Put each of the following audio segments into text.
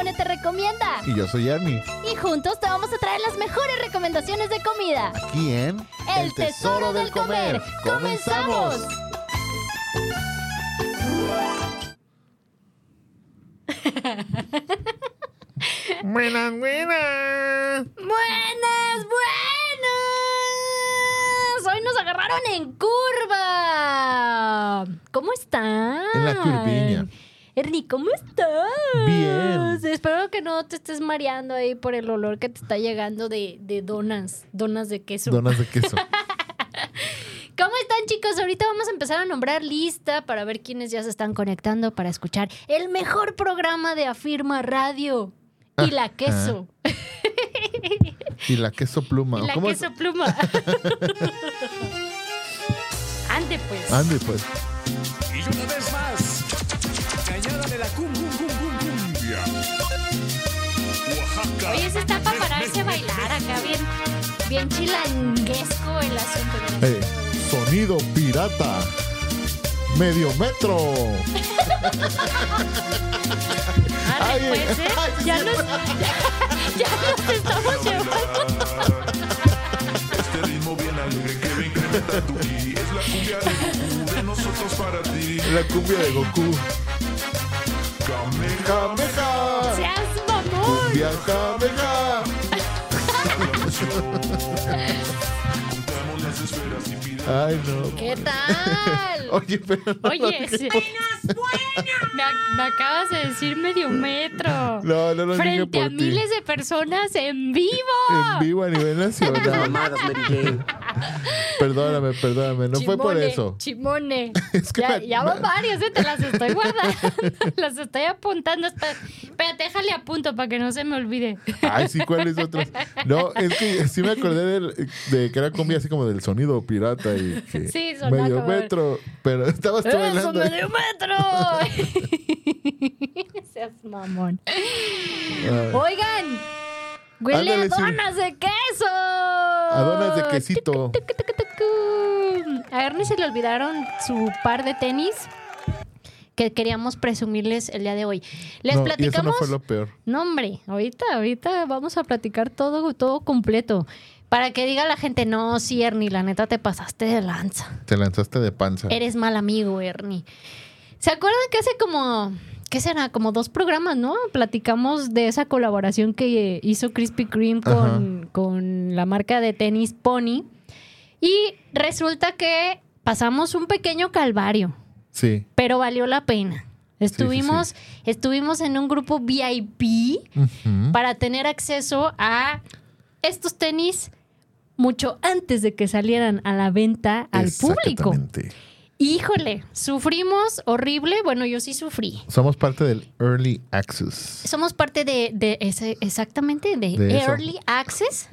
Simone te recomienda. Y yo soy Ernie. Y juntos te vamos a traer las mejores recomendaciones de comida. Aquí en El, tesoro, del comer. ¡Comenzamos! Buenas, buenas. Buenas, buenas. Hoy nos agarraron en curva. ¿Cómo están? En la curviña. Ernie, ¿cómo estás? Bien. Espero que no te estés mareando ahí por el olor que te está llegando de, de donas, donas de queso. Donas de queso. ¿Cómo están chicos? Ahorita vamos a empezar a nombrar lista para ver quiénes ya se están conectando para escuchar el mejor programa de Afirma Radio. Y la queso. y la queso pluma. Y la ¿Cómo es? queso pluma. Ande pues. Ande, pues. Cumbia. Oaxaca. Oye, ese está para pararse a bailar acá, bien, bien chilanguesco el asunto. Eh, sonido pirata. Medio metro. Ay, pues, ¿eh? ya, nos, ya nos estamos llevando. Este ritmo bien alegre que va a incrementar tu ki. Es la cumbia de Goku, de nosotros para ti. La cumbia de Goku. Kamehameha. Kameha. Seas mamón. Cumbia Kameha. Juntamos las esferas y pide. Ay, no. ¿Qué tal? Oye, pero. no Oye, me, ac- me acabas de decir medio metro. No, no lo dije Frente por a ti. miles de personas en vivo. En vivo a nivel nacional. Mamadas. Perdóname, perdóname. No fue por eso. Chimone. Es que ya, me- ya van varios, ¿eh? te las estoy guardando. las estoy apuntando. Espera- Espérate, déjale a punto para que no se me olvide. Ay, sí, ¿cuáles otros? No, es que sí me acordé del- de que era cumbia así como del sonido pirata y que Sí, sonaba medio metro, pero estabas tú ¡Eso, bailando. medio metro! Seas mamón. Oigan, huele Ándale, a sí. donas de queso. a donas de quesito. A Ernie se le olvidaron su par de tenis que queríamos presumirles el día de hoy. Les No, y eso no platicamos. fue lo peor. No, hombre, ahorita, ahorita vamos a platicar todo, todo completo. Para que diga la gente, no, sí, Ernie, la neta te pasaste de lanza. Te lanzaste de panza. Eres mal amigo, Ernie. ¿Se acuerdan que hace como, qué será? Como dos programas, ¿no? Platicamos de esa colaboración que hizo Krispy Kreme con, con la marca de tenis Pony. Y resulta que pasamos un pequeño calvario, Sí. pero valió la pena. Estuvimos, estuvimos en un grupo VIP para tener acceso a estos tenis mucho antes de que salieran a la venta al público. Exactamente. Híjole, sufrimos horrible. Bueno, yo sí sufrí. Somos parte del Early Access. Somos parte de, de ese, exactamente, de, De eso. Early Access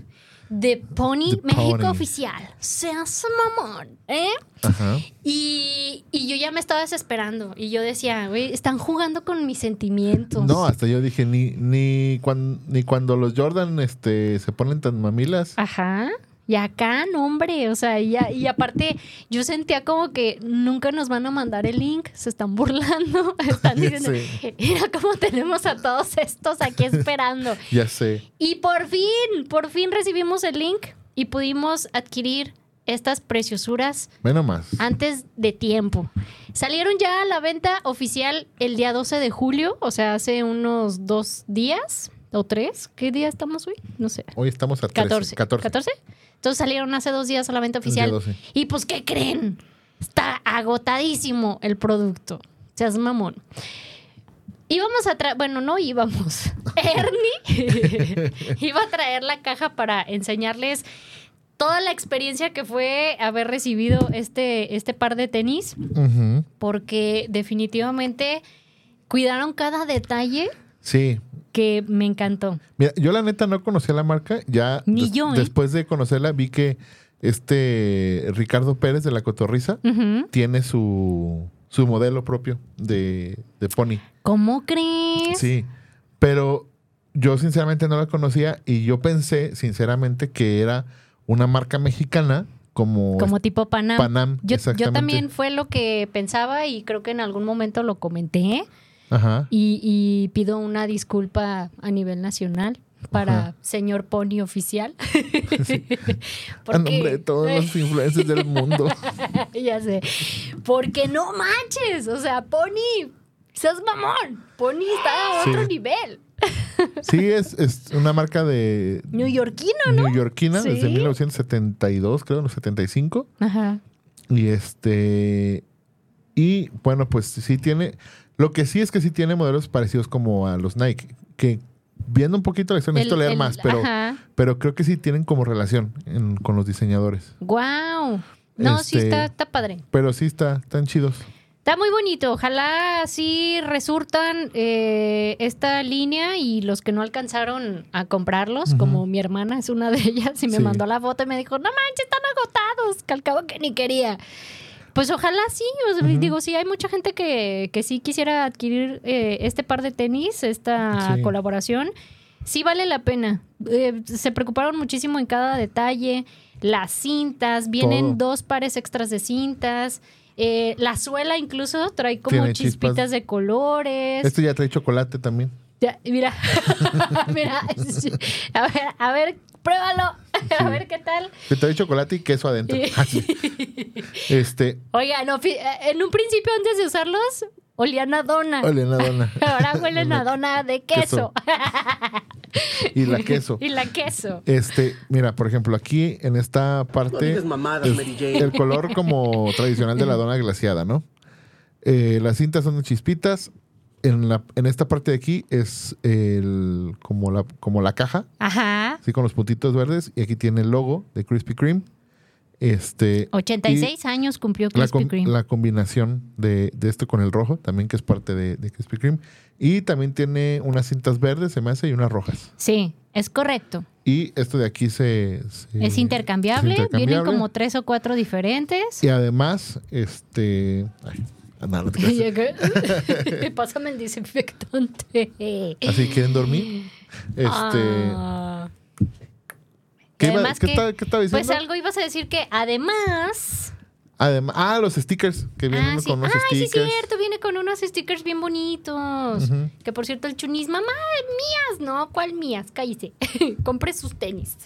de Pony México Pony. Oficial. Seas mamón, ¿eh? Ajá. Y, y yo ya me estaba desesperando. Y yo decía, güey, están jugando con mis sentimientos. No, hasta yo dije, ni, ni, cuan- ni cuando los Jordan este, se ponen tan mamilas. Ajá. Y acá, no, hombre, o sea, y, a- y aparte, yo sentía como que nunca nos van a mandar el link, se están burlando, están diciendo, mira cómo tenemos a todos estos aquí esperando. Ya sé. Y por fin, por fin recibimos el link y pudimos adquirir estas preciosuras nomás. antes de tiempo. Salieron ya a la venta oficial el día 12 de julio, o sea, hace unos dos días o tres. ¿Qué día estamos hoy? No sé. Hoy estamos a 13, 14. 14. 14. Entonces salieron hace dos días día oficial. 12. Y pues, ¿qué creen? Está agotadísimo el producto. Seas mamón. Íbamos a traer, bueno, no íbamos. Ernie iba a traer la caja para enseñarles toda la experiencia que fue haber recibido este, este par de tenis, porque definitivamente cuidaron cada detalle Sí. Que me encantó. Mira, yo la neta no conocía la marca. Ya Ni des- yo, ¿eh? después de conocerla vi que este Ricardo Pérez de la Cotorriza tiene su, su modelo propio de, de Pony. ¿Cómo crees? Sí, pero yo sinceramente no la conocía y yo pensé sinceramente que era una marca mexicana como, Como tipo Panam. Panam. Yo, también fue lo que pensaba y creo que en algún momento lo comenté. Ajá. y, y pido una disculpa a nivel nacional para Ajá. señor Pony oficial. A nombre de todos los influencers del mundo. ya sé. Porque no manches. O sea, Pony, seas mamón. Pony está a Sí. otro nivel. Sí, es, es una marca de Neoyorquino, ¿no? neoyorquina desde Sí. 1972, creo, no 75. Ajá. Y este. Y bueno, pues sí tiene. Lo que sí es que sí tiene modelos parecidos como a los Nike. Que viendo un poquito la historia, necesito El- leer el- más, pero, Ajá. pero creo que sí tienen como relación en- con los diseñadores. Wow. No, sí Este- está, está padre. Pero sí está, están chidos. Está muy bonito. Ojalá sí resurtan eh, esta línea y los que no alcanzaron a comprarlos, como mi hermana es una de ellas y me Sí. mandó la foto y me dijo, no manches, están agotados, que al cabo que ni quería. Pues ojalá sí, digo, sí, hay mucha gente que, que sí quisiera adquirir eh, este par de tenis, esta Sí. colaboración. Sí vale la pena. Eh, se preocuparon muchísimo en cada detalle. Las cintas, vienen Todo. dos pares extras de cintas. Eh, la suela incluso trae como Tiene chispitas chispas. de colores. Este ya trae chocolate también. Ya, mira, mira, a ver, a ver, pruébalo, a ver qué tal. Que trae chocolate y queso adentro. Este, Oiga, no, eh, en un principio antes de usarlos, olían a dona. dona. Ahora huelen a dona de queso. Y la queso. y la queso. Este, mira, por ejemplo, aquí en esta parte. No mamadas, es Mary Jane. El color como tradicional de la dona glaciada, ¿no? Eh, las cintas son de chispitas. En, la, en esta parte de aquí es el, como, la, como la caja, Ajá. así con los puntitos verdes. Y aquí tiene el logo de Krispy Kreme. Este, 86 años cumplió Krispy Kreme. la combinación de, de esto con el rojo, también que es parte de, de Krispy Kreme. Y también tiene unas cintas verdes, se me hace, y unas rojas. Sí, es correcto. Y esto de aquí se... se- Es intercambiable. es intercambiable. Vienen como tres o cuatro diferentes. Y además, este... ay, no, no. Pásame el desinfectante. Así quieren dormir. Este... Ah. ¿Qué, iba- qué que, está- qué estaba diciendo? Pues algo ibas a decir que además. Además, ah, los stickers, que vienen Ah, sí. con unos Ay, sí, stickers. cierto, viene con unos stickers bien bonitos. Que por cierto, el chunis, mamá, mías. No, ¿cuál mías? Cállese. Compre sus tenis.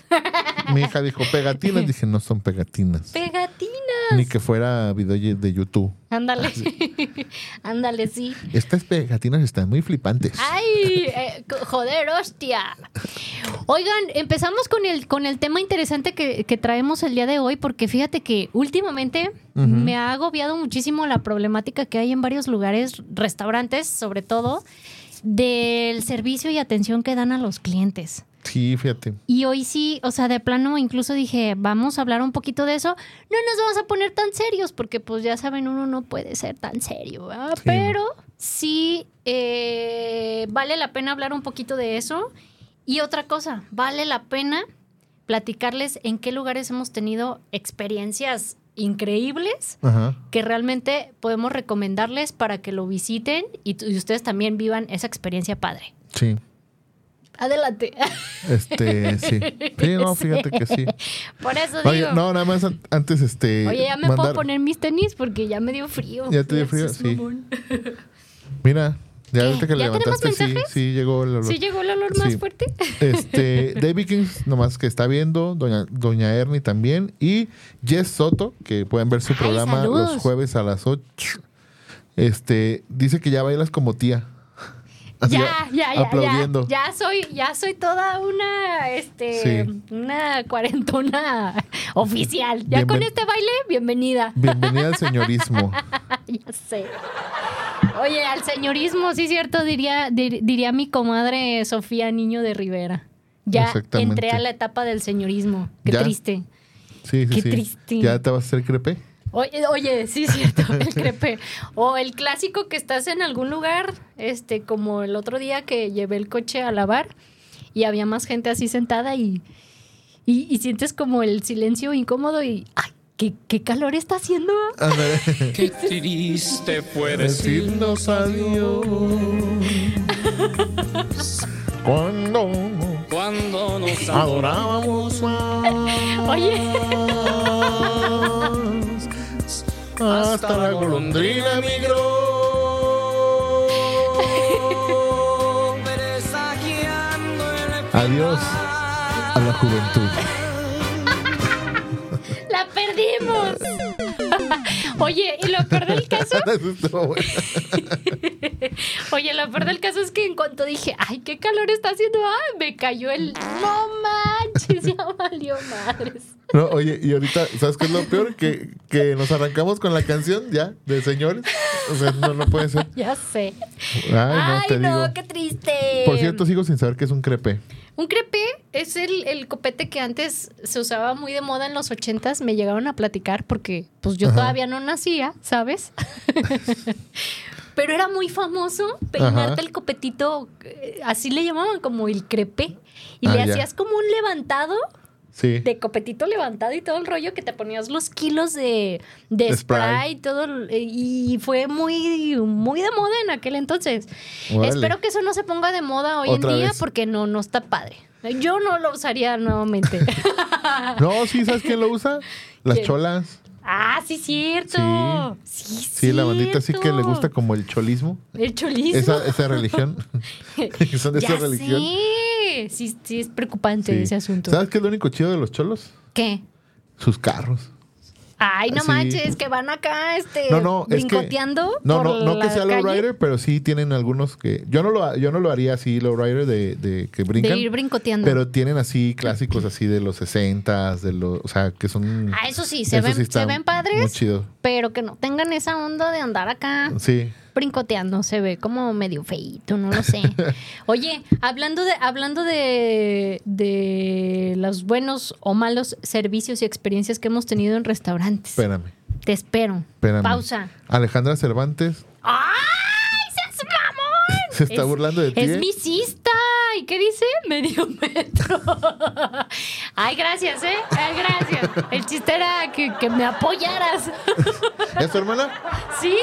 Mi hija dijo pegatinas. Dije, no son pegatinas. Pegatinas. Ni que fuera video de YouTube. Ándale. Ándale, sí. Estas pegatinas están muy flipantes. Ay, eh, joder, hostia. Oigan, empezamos con el, con el tema interesante que, que traemos el día de hoy, porque fíjate que últimamente me ha agobiado muchísimo la problemática que hay en varios lugares, restaurantes sobre todo, del servicio y atención que dan a los clientes. Sí, fíjate. Y hoy sí, o sea, de plano incluso dije, vamos a hablar un poquito de eso. No nos vamos a poner tan serios porque pues ya saben, uno no puede ser tan serio, ¿verdad? Sí. Pero sí eh, vale la pena hablar un poquito de eso. Y otra cosa, vale la pena platicarles en qué lugares hemos tenido experiencias increíbles Ajá. que realmente podemos recomendarles para que lo visiten y, y ustedes también vivan esa experiencia padre. Sí. Adelante. Este, sí. Sí, no, fíjate que sí. Por eso Oye, digo. no, nada más an- antes, este. Oye, ya me puedo poner mis tenis porque ya me dio frío. ¿Ya te dio frío? Sí. Mira, ya ahorita que ¿Ya levantaste, sí, sí llegó el olor. ¿Sí llegó el olor más Sí. fuerte? Este, David Kings, nomás que está viendo, doña, doña Ernie también, y Jess Soto, que pueden ver su Ay, programa saludos. los jueves a las 8. Este, dice que ya bailas como tía. Ya, ya, ya, aplaudiendo. ya. Ya soy, ya soy toda una, este, Sí. una cuarentona oficial. Ya Bienven- con este baile, bienvenida. Bienvenida al señorismo. ya sé. Oye, al señorismo, sí, cierto, diría, dir- diría mi comadre Sofía Niño de Rivera. Ya entré a la etapa del señorismo. Qué Ya. triste. Sí, sí, Qué sí. triste. ¿Ya te vas a hacer crepe? Oye, oye, sí es cierto, el crepe. O el clásico que estás en algún lugar, este, como el otro día que llevé el coche a lavar y había más gente así sentada y, y, y sientes como el silencio incómodo y ¡ay! ¿Qué, qué calor está haciendo? Qué triste fue decir Decirnos adiós. Cuando cuando nos adorábamos más. Oye, Hasta la golondrina migró. Adiós a la juventud. ¡La perdimos! Oye, y lo peor del caso, oye, lo peor del caso es que en cuanto dije, ay, qué calor está haciendo, ay, me cayó el. No manches, ya valió madres. No, oye, y ahorita, ¿sabes qué es lo peor? Que, que nos arrancamos con la canción ya, de señores. O sea, no, no puede ser. Ya sé. Ay, no, Ay, te no, digo. qué triste. Por cierto, sigo sin saber qué es un crepe. Un crepe es el, el copete que antes se usaba muy de moda en los ochentas. Me llegaron a platicar porque pues yo Ajá. todavía no nacía, ¿sabes? Pero era muy famoso peinarte Ajá. el copetito, eh, así le llamaban como el crepe. Y Ah, le ya. hacías como un levantado Sí. de copetito levantado y todo el rollo que te ponías los kilos de, de spray, y todo eh, y fue muy muy de moda en aquel entonces. Espero que eso no se ponga de moda hoy en día vez. porque no no está padre. Yo no lo usaría nuevamente. No, sí, ¿sabes quién lo usa? Las ¿Quién? cholas. ah, sí cierto. Sí, Sí, la bandita sí que le gusta como el cholismo. el cholismo. Esa, esa religión. Son de ya esa religión. sé. Sí, sí es preocupante Sí. ese asunto. ¿Sabes qué es lo único chido de los cholos? ¿Qué? Sus carros. Ay, no Sí. manches, que van acá este No, no, es que. brincoteando No, por no, no que sea lowrider, pero sí tienen algunos que. Yo no lo, yo no lo haría así, lowrider, de, de que brincan. De ir brincoteando. Pero tienen así clásicos así de los 60 de los. O sea, que son. Ah, eso sí, se, ven, sí se ven padres, Muy chido. pero que no tengan esa onda de andar acá Sí. Brincoteando. Se ve como medio feíto, no lo sé. Oye, hablando de, hablando de, de los buenos o malos servicios y experiencias que hemos tenido en restaurantes. Espérame. Te espero. Espérame. Pausa. Alejandra Cervantes ¡Ay, seas mamón! se está Es- burlando de ti. Es ¿eh? misista. ¿Y qué dice? Medio metro. Ay, gracias, ¿eh? Ay, gracias. El chiste era que, que me apoyaras. ¿Es tu hermana? Sí.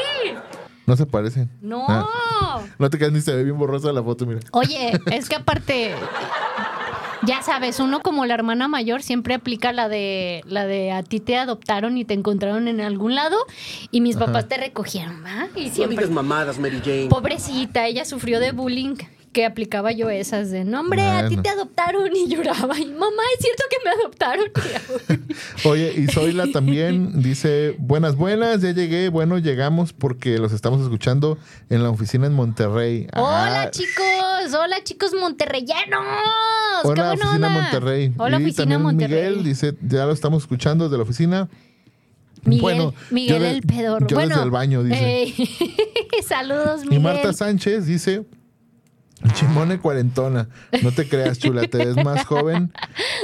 No se parecen. No. Ah, no te quedas ni se ve bien borrosa la foto, mira. Oye, es que aparte, ya sabes, uno como la hermana mayor siempre aplica la de la de a ti te adoptaron y te encontraron en algún lado y mis papás te recogieron, ¿va? Y No siempre digas mamadas, Mary Jane. pobrecita, ella sufrió de bullying que aplicaba yo esas de, no hombre, a ti te adoptaron y lloraba y mamá, es cierto que me adoptaron. Oye, y Zoila también dice, buenas, buenas, ya llegué. Bueno, llegamos porque los estamos escuchando en la oficina en Monterrey. Hola Ah, chicos, hola chicos monterreyanos. ¡Qué Hola, oficina onda! Monterrey. Hola y oficina Monterrey. Miguel dice, ya lo estamos escuchando desde la oficina. Miguel, Bueno, Miguel yo de- el pedor. yo bueno, desde el baño, dice. eh, saludos, Y Miguel. Marta Sánchez dice, chimone cuarentona. No te creas, chula, te ves más joven,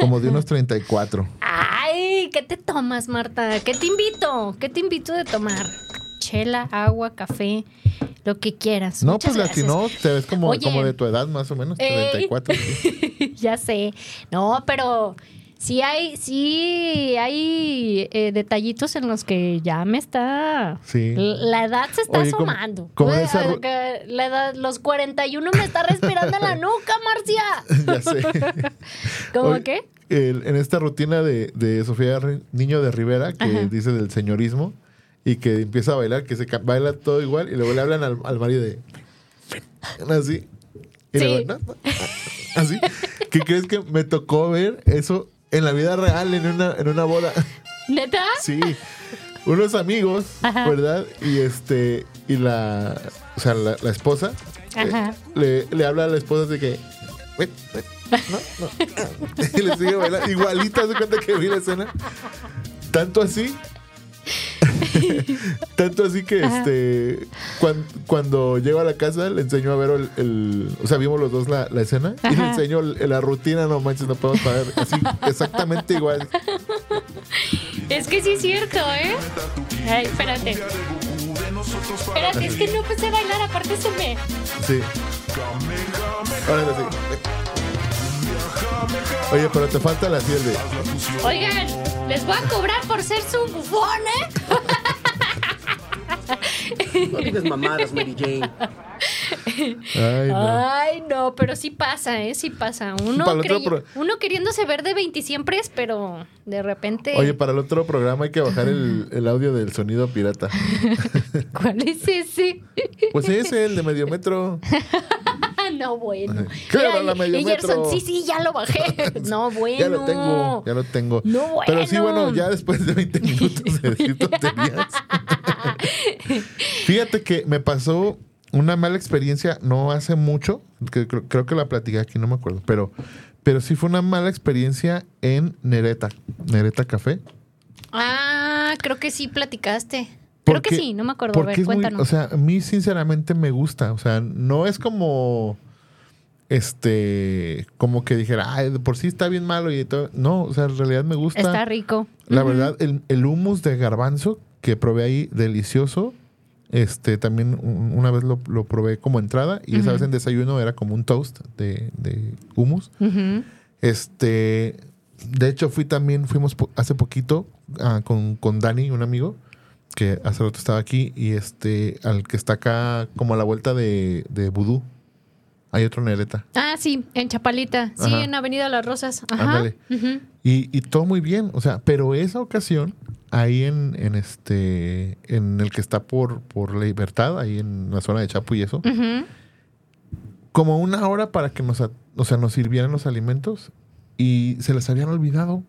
como de unos 34. Ay, ¿qué te tomas, Marta? ¿Qué te invito? ¿Qué te invito de tomar? Chela, agua, café, lo que quieras. No, Muchas pues latino, te ves como, Oye. como de tu edad, más o menos, Ey. 34. sí. ya sé. No, pero sí hay, sí hay eh, detallitos en los que ya me está. Sí. La edad se está Oye, asomando. como esa la edad, los 41 me está respirando en la nuca, Marcia. ya sé. ¿Cómo Oye, qué? el- en esta rutina de, de Sofía Niño de Rivera, que Ajá. dice del señorismo, y que empieza a bailar, que se baila todo igual, y luego le hablan al, al marido de... Así. Y Sí. no, no, así. ¿Qué crees que me tocó ver eso en la vida real, en una, en una boda? ¿Neta? Sí. Unos amigos, Ajá. ¿verdad? Y este, y la, o sea, la, la esposa eh, le, le habla a la esposa de que, "Ven, ven, no, no. Y le sigue bailando. Igualita, se cuenta que vi la escena. Tanto así. Tanto así que este cuan- cuando llego a la casa le enseño a ver el, el- o sea vimos los dos la, la escena y le el- la rutina no manches no podemos parar así exactamente igual Es que sí es cierto, ¿eh? Ay, espérate. Espérate, es que no empecé a bailar, aparte se me... Sí. Ahora sí. Oye, pero te falta la piel de. Oigan, les voy a cobrar por ser su bufón, ¿eh? No digas mamadas, Mary Jane. Ay, no. Ay, no, pero sí pasa, ¿eh? Sí pasa. Uno, pro- queriéndose ver de 20 siempre es, pero de repente. Oye, para el otro programa hay que bajar el, el audio del sonido pirata. ¿cuál es ese? Pues ese, el de medio metro. No, bueno. Mira, la medio y Gerson, metro. sí, sí, ya lo bajé. No, bueno. Ya lo tengo, ya lo tengo. No, Pero sí, bueno. bueno, ya después de 20 minutos de decir tonterías. Fíjate que me pasó una mala experiencia no hace mucho, que creo, creo que la platiqué aquí, no me acuerdo, pero, pero sí fue una mala experiencia en Nereta, Nereta Café. Ah, creo que sí platicaste. Creo que sí, no me acuerdo. A ver, es muy, cuéntanos. o sea, a mí sinceramente me gusta, o sea, no es como este como que dijera, ay, por sí está bien malo y todo. No, o sea, en realidad me gusta. Está rico. La verdad, el, el hummus de garbanzo que probé ahí, delicioso. Este, también un- una vez lo, lo probé como entrada y esa vez en desayuno era como un toast de, de hummus. Este, de hecho fui también, fuimos hace poquito ah, con, con Dani, un amigo, que hace rato estaba aquí y este, al que está acá como a la vuelta de, de Vudú. Hay otro Nereta. Ah, sí, en Chapalita. Sí, en Avenida Las Rosas. Ajá. Ándale. Y, y todo muy bien, o sea, pero esa ocasión, ahí en, en este, en el que está por, por la libertad, ahí en la zona de Chapu y eso, como una hora para que nos, o sea, nos sirvieran los alimentos y se les habían olvidado.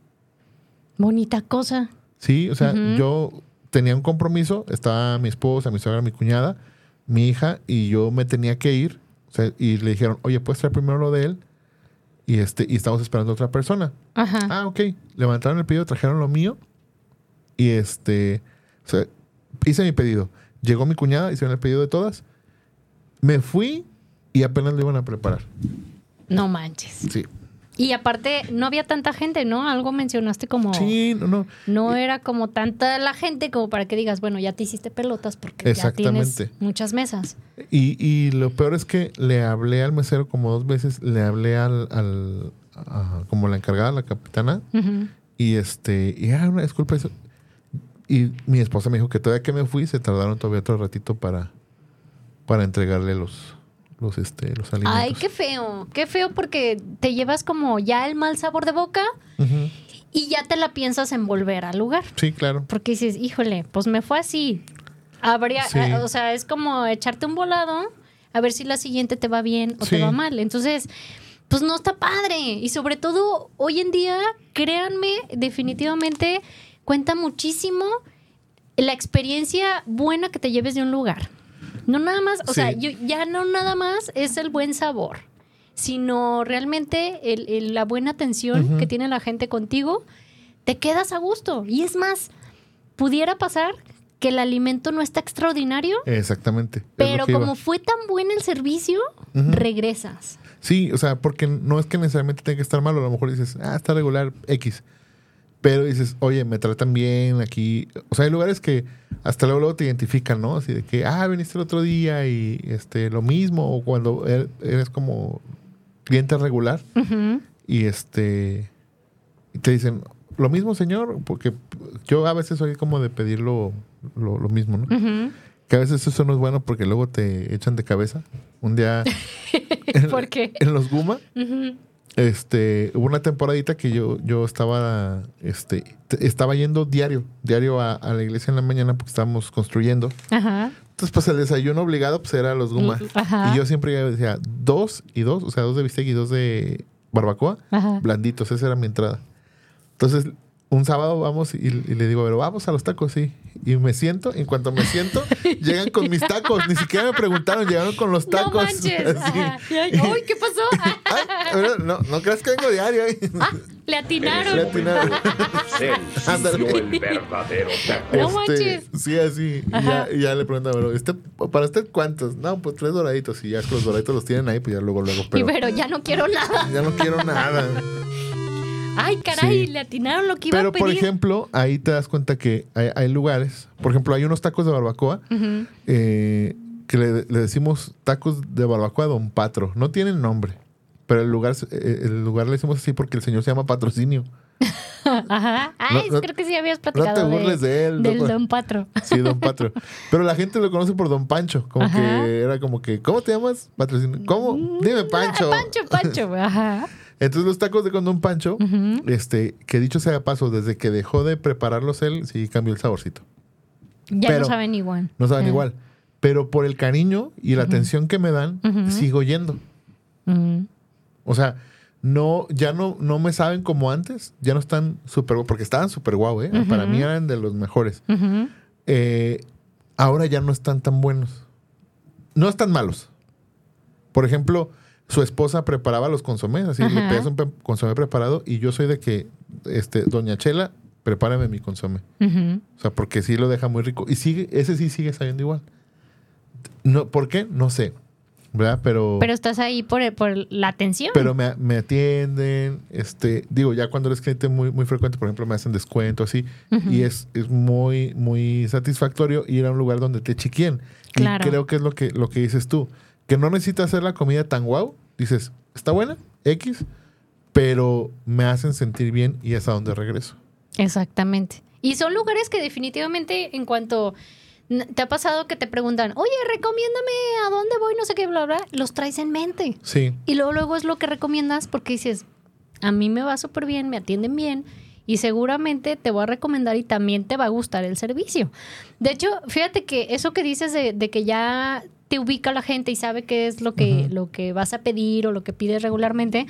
Bonita cosa. Sí, o sea, yo tenía un compromiso, estaba mi esposa, mi suegra, mi cuñada, mi hija, y yo me tenía que ir. Sea, y le dijeron, oye, puedes traer primero lo de él. Y este, y estamos esperando a otra persona. Ajá. Ah, ok. Levantaron el pedido, trajeron lo mío. Y este, o sea, hice mi pedido. Llegó mi cuñada, hicieron el pedido de todas. Me fui y apenas lo iban a preparar. No manches. Sí. Y aparte, no había tanta gente, ¿no? Algo mencionaste como. Sí, no, no. No era como tanta la gente como para que digas, bueno, ya te hiciste pelotas porque ya tienes muchas mesas. Y, y lo peor es que le hablé al mesero como dos veces, le hablé al, al a- como la encargada, la capitana, y este, y ah, una disculpa eso. Y mi esposa me dijo que todavía que me fui, se tardaron todavía otro ratito para, para entregarle los, los, este, los alimentos. Ay, qué feo. Qué feo porque te llevas como ya el mal sabor de boca y ya te la piensas en volver al lugar. Sí, claro. Porque dices, híjole, pues me fue así. Habría, Sí. eh, o sea, es como echarte un volado a ver si la siguiente te va bien o Sí. te va mal. Entonces, pues no está padre. Y sobre todo, hoy en día, créanme, definitivamente cuenta muchísimo la experiencia buena que te lleves de un lugar. No nada más, o Sí. sea, yo, ya no nada más es el buen sabor, sino realmente el- el- la buena atención que tiene la gente contigo, te quedas a gusto. Y es más, pudiera pasar que el alimento no está extraordinario, Exactamente. pero iba. como fue tan buen el servicio, regresas. Sí, o sea, porque no es que necesariamente tenga que estar malo. A lo mejor dices, ah, está regular, X. Pero dices, oye, me tratan bien aquí. O sea, hay lugares que hasta luego, luego te identifican, ¿no? Así de que, ah, viniste el otro día y este lo mismo. O cuando er- eres como cliente regular y este y te dicen, lo mismo, señor, porque yo a veces soy como de pedir lo, lo, lo mismo, ¿no? Ujú. Que a veces eso no es bueno porque luego te echan de cabeza. Un día en, ¿Por qué? en los Guma, Ujú. Este, hubo una temporadita que yo, yo estaba, este, estaba yendo diario, diario a, a la iglesia en la mañana porque estábamos construyendo. Ajá. Entonces, pues el desayuno obligado pues era los Guma. Ajá. Y yo siempre decía dos y dos, o sea, dos de bistec y dos de barbacoa, Ajá. blanditos, esa era mi entrada. Entonces, un sábado vamos y, y le digo, pero vamos a los tacos, sí. Y me siento, en cuanto me siento, llegan con mis tacos. Ni siquiera me preguntaron, llegaron con los tacos. No manches. ay, ¿qué pasó? Ay, pero no, no creas que vengo diario. ¿eh? Ah, le atinaron. Le atinaron. El verdadero taco. No manches. Sí, así. Y ya, y ya le preguntan, pero este, ¿para usted cuántos? No, pues tres doraditos. Y ya es que los doraditos los tienen ahí, pues ya luego, luego. Y Pero pero ya no quiero nada. ya no quiero nada. Ay, caray, Sí. le atinaron lo que iba Pero, a pedir. por ejemplo, ahí te das cuenta que hay, hay lugares, por ejemplo, hay unos tacos de barbacoa eh, que le, le decimos tacos de barbacoa Don Patro. No tienen nombre, pero el lugar, eh, el lugar le decimos así porque el señor se llama Patrocinio. Ajá. Ay, No, no- creo que sí habías No platicado. te burles de él. Del no- Don Patro. Sí, Don Patro. Pero la gente lo conoce por Don Pancho. Como Ajá. que era como que, ¿cómo te llamas? Patrocinio. ¿Cómo? Dime Pancho. Ah, Pancho, Pancho. Ajá. Entonces los tacos de con Don Pancho, este, que dicho sea de paso, desde que dejó de prepararlos él, sí cambió el saborcito. Ya Pero- no saben igual. No saben igual. Pero por el cariño y la atención que me dan, sigo yendo. Ujú. O sea, no, ya no, no me saben como antes. Ya no están súper porque estaban súper guau, ¿eh? Para mí eran de los mejores. Eh, ahora ya no están tan buenos. No están malos. Por ejemplo, su esposa preparaba los consomés, así le pedías un consomé preparado y yo soy de que, este, doña Chela, prepárame mi consomé. O sea, porque sí lo deja muy rico. Y sigue, ese sí sigue sabiendo igual. No, ¿Por qué? No sé. ¿Verdad? Pero, Pero estás ahí por, por la atención. pero me, me atienden. Este, digo, ya cuando eres cliente muy, muy frecuente, por ejemplo, me hacen descuento así. Y es, es muy, muy satisfactorio ir a un lugar donde te chiquien. Claro. Y creo que es lo que, lo que dices tú. Que no necesitas hacer la comida tan guau. Dices, está buena, X, pero me hacen sentir bien y es a donde regreso. Exactamente. Y son lugares que definitivamente en cuanto te ha pasado que te preguntan, oye, recomiéndame a dónde voy, no sé qué, bla, bla, los traes en mente. Sí. Y luego, luego es lo que recomiendas porque dices, a mí me va súper bien, me atienden bien y seguramente te voy a recomendar y también te va a gustar el servicio. De hecho, fíjate que eso que dices de, de que ya te ubica la gente y sabe qué es lo que, lo que vas a pedir o lo que pides regularmente.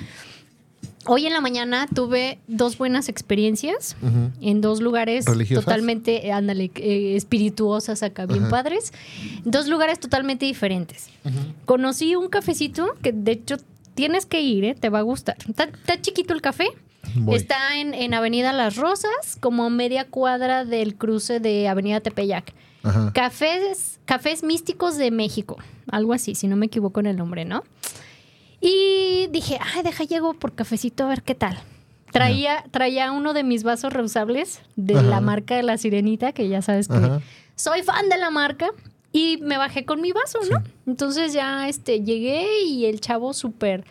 Hoy en la mañana tuve dos buenas experiencias en dos lugares ¿Religiosas? totalmente, ándale, eh, espirituosas acá, bien padres. Dos lugares totalmente diferentes. Conocí un cafecito que de hecho tienes que ir, ¿eh? te va a gustar. Está, está chiquito el café. Voy. Está en, en Avenida Las Rosas, como media cuadra del cruce de Avenida Tepeyac. Ajá. Cafés, Cafés Místicos de México, algo así, si no me equivoco en el nombre, ¿no? Y dije, ay, deja llego por cafecito a ver qué tal. Traía, traía uno de mis vasos reusables de Ajá. la marca de la sirenita, que ya sabes que soy fan de la marca. Y me bajé con mi vaso, ¿no? Entonces ya este, llegué y el chavo súper.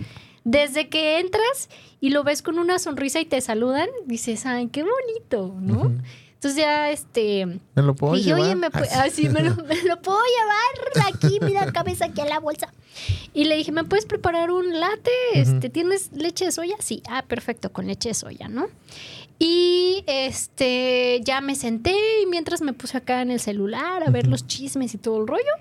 Desde que entras y lo ves con una sonrisa y te saludan, dices, ay, qué bonito, ¿no? Entonces ya este. ¿Me lo puedo Dije, llevar? oye, ¿me, pu- Ah, así me lo, me lo puedo llevar aquí, mira, cabeza aquí a la bolsa. Y le dije, ¿me puedes preparar un latte? Este, ¿Tienes leche de soya? Sí, ah, perfecto, con leche de soya, ¿no? Y este, ya me senté y mientras me puse acá en el celular a ver los chismes y todo el rollo.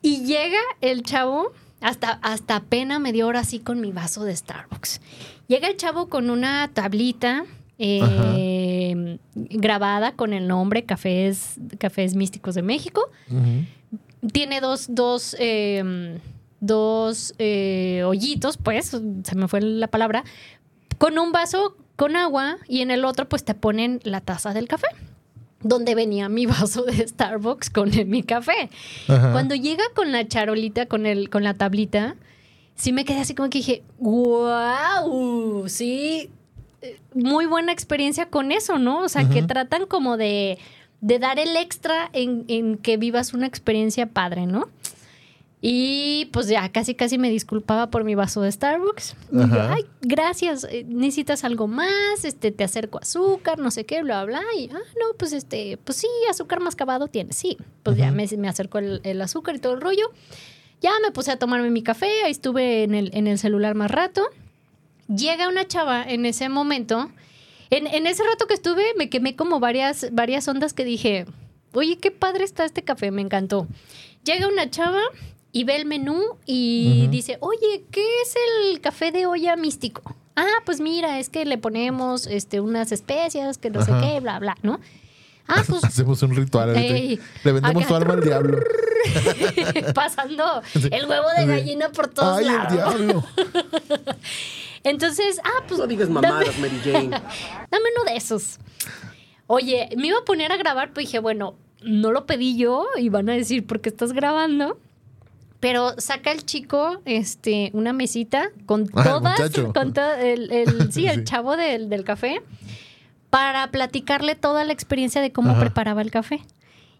Y llega el chavo, hasta, hasta pena me dio ahora así con mi vaso de Starbucks. Llega el chavo con una tablita eh, grabada con el nombre Cafés, Cafés Místicos de México. Tiene dos, dos, eh, dos eh, hoyitos, pues, se me fue la palabra, con un vaso con agua y en el otro pues te ponen la taza del café, donde venía mi vaso de Starbucks con el- mi café. Ajá. Cuando llega con la charolita, con, el, con la tablita, sí me quedé así como que dije, wow, sí, eh, muy buena experiencia con eso, ¿no? O sea, que tratan como de, de dar el extra en, en que vivas una experiencia padre, ¿no? Y pues ya casi casi me disculpaba por mi vaso de Starbucks. Yo. Ay, gracias, eh, necesitas algo más, este, te acerco azúcar, no sé qué, bla, bla. Y, ah, no, pues este, pues sí, azúcar mascabado tienes, sí. Pues ya me, me acercó el, el azúcar y todo el rollo. Ya me puse a tomarme mi café, ahí estuve en el, en el celular más rato. Llega una chava en ese momento. En, en ese rato que estuve, me quemé como varias, varias ondas que dije, oye, qué padre está este café, me encantó. Llega una chava y ve el menú y dice, oye, ¿qué es el café de olla místico? Ah, pues mira, es que le ponemos este, unas especias, que no Ajá. sé qué, bla, bla, ¿no? Ah, pues Hacemos un ritual. Ey, Le vendemos acá. tu alma al diablo. pasando el huevo de gallina por todos ¡Ay, el lados. diablo! Entonces, ah, pues No digas dame- mamadas, Mary Jane. Dame uno de esos. Oye, me iba a poner a grabar, pues dije, bueno, no lo pedí yo y van a decir, ¿por qué estás grabando? Pero saca el chico este, una mesita con Ah, el todas, muchacho. con todo el, el- sí, el Sí. chavo del, del café, para platicarle toda la experiencia de cómo Ajá. preparaba el café.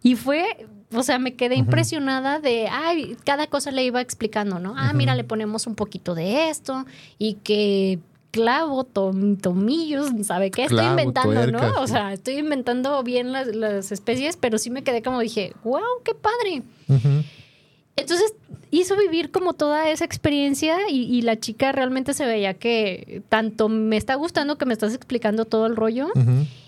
Y fue, o sea, me quedé impresionada de, ay, cada cosa le iba explicando, ¿no? Ah, mira, le ponemos un poquito de esto y que clavo, tom- tomillos, ¿sabe qué? Estoy inventando, ¿no? O sea, estoy inventando bien las, las especies, pero sí me quedé como dije, wow, qué padre. Ujú. Entonces hizo vivir como toda esa experiencia y, y la chica realmente se veía que tanto me está gustando que me estás explicando todo el rollo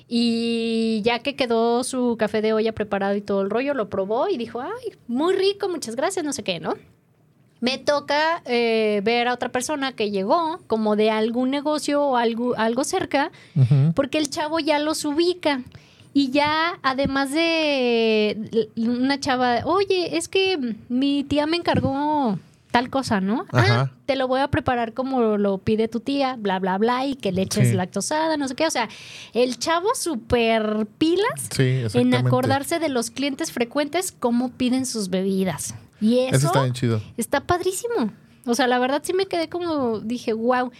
y ya que quedó su café de olla preparado y todo el rollo, lo probó y dijo, ay, muy rico, muchas gracias, no sé qué, ¿no? Me toca eh, ver a otra persona que llegó como de algún negocio o algo, algo cerca porque el chavo ya los ubica. Y ya, además de una chava, oye, es que mi tía me encargó tal cosa, ¿no? Ajá. Ah, te lo voy a preparar como lo pide tu tía, bla, bla, bla, y que le eches Sí. lactosada, no sé qué. O sea, el chavo súper pilas Sí, en acordarse de los clientes frecuentes cómo piden sus bebidas. Y eso, Eso está bien chido. está padrísimo. O sea, la verdad sí me quedé como, dije, wow,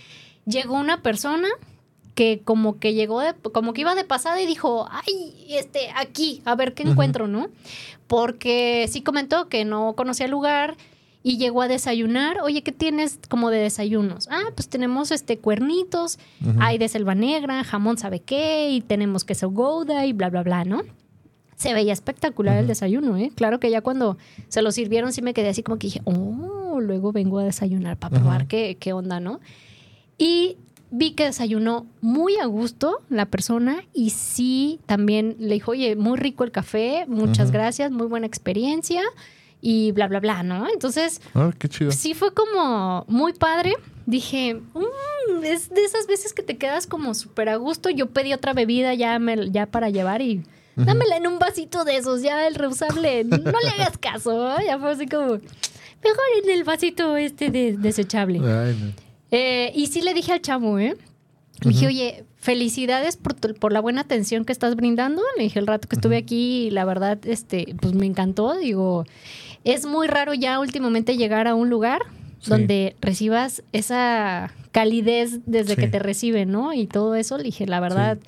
llegó una persona que como que llegó, de, como que iba de pasada y dijo, ay, este, aquí, a ver qué Ujú. encuentro, ¿no? Porque sí comentó que no conocía el lugar y llegó a desayunar. Oye, ¿qué tienes como de desayunos? Ah, pues tenemos este cuernitos, Ujú. hay de selva negra, jamón sabe qué, y tenemos queso gouda y bla, bla, bla, ¿no? Se veía espectacular el Ujú. desayuno, ¿eh? Claro que ya cuando se lo sirvieron sí me quedé así como que dije, oh, luego vengo a desayunar para probar qué, qué onda, ¿no? Y vi que desayunó muy a gusto la persona y sí también le dijo, oye, muy rico el café, muchas gracias, muy buena experiencia y bla, bla, bla, ¿no? Entonces, Ah, qué chido. sí fue como muy padre. Dije, "Mm, es de esas veces que te quedas como súper a gusto. Yo pedí otra bebida ya, me- ya para llevar y dámela en un vasito de esos, ya el reusable. No le hagas caso, ¿eh? ya fue así como, mejor en el vasito este de- desechable. Ay, no. Eh, y sí le dije al chavo, ¿eh? Le dije, oye, felicidades por, tu- por la buena atención que estás brindando. Le dije el rato que estuve aquí, la verdad, este, pues me encantó. Digo, es muy raro ya últimamente llegar a un lugar Sí. donde recibas esa calidez desde Sí. que te reciben, ¿no? Y todo eso, le dije, la verdad,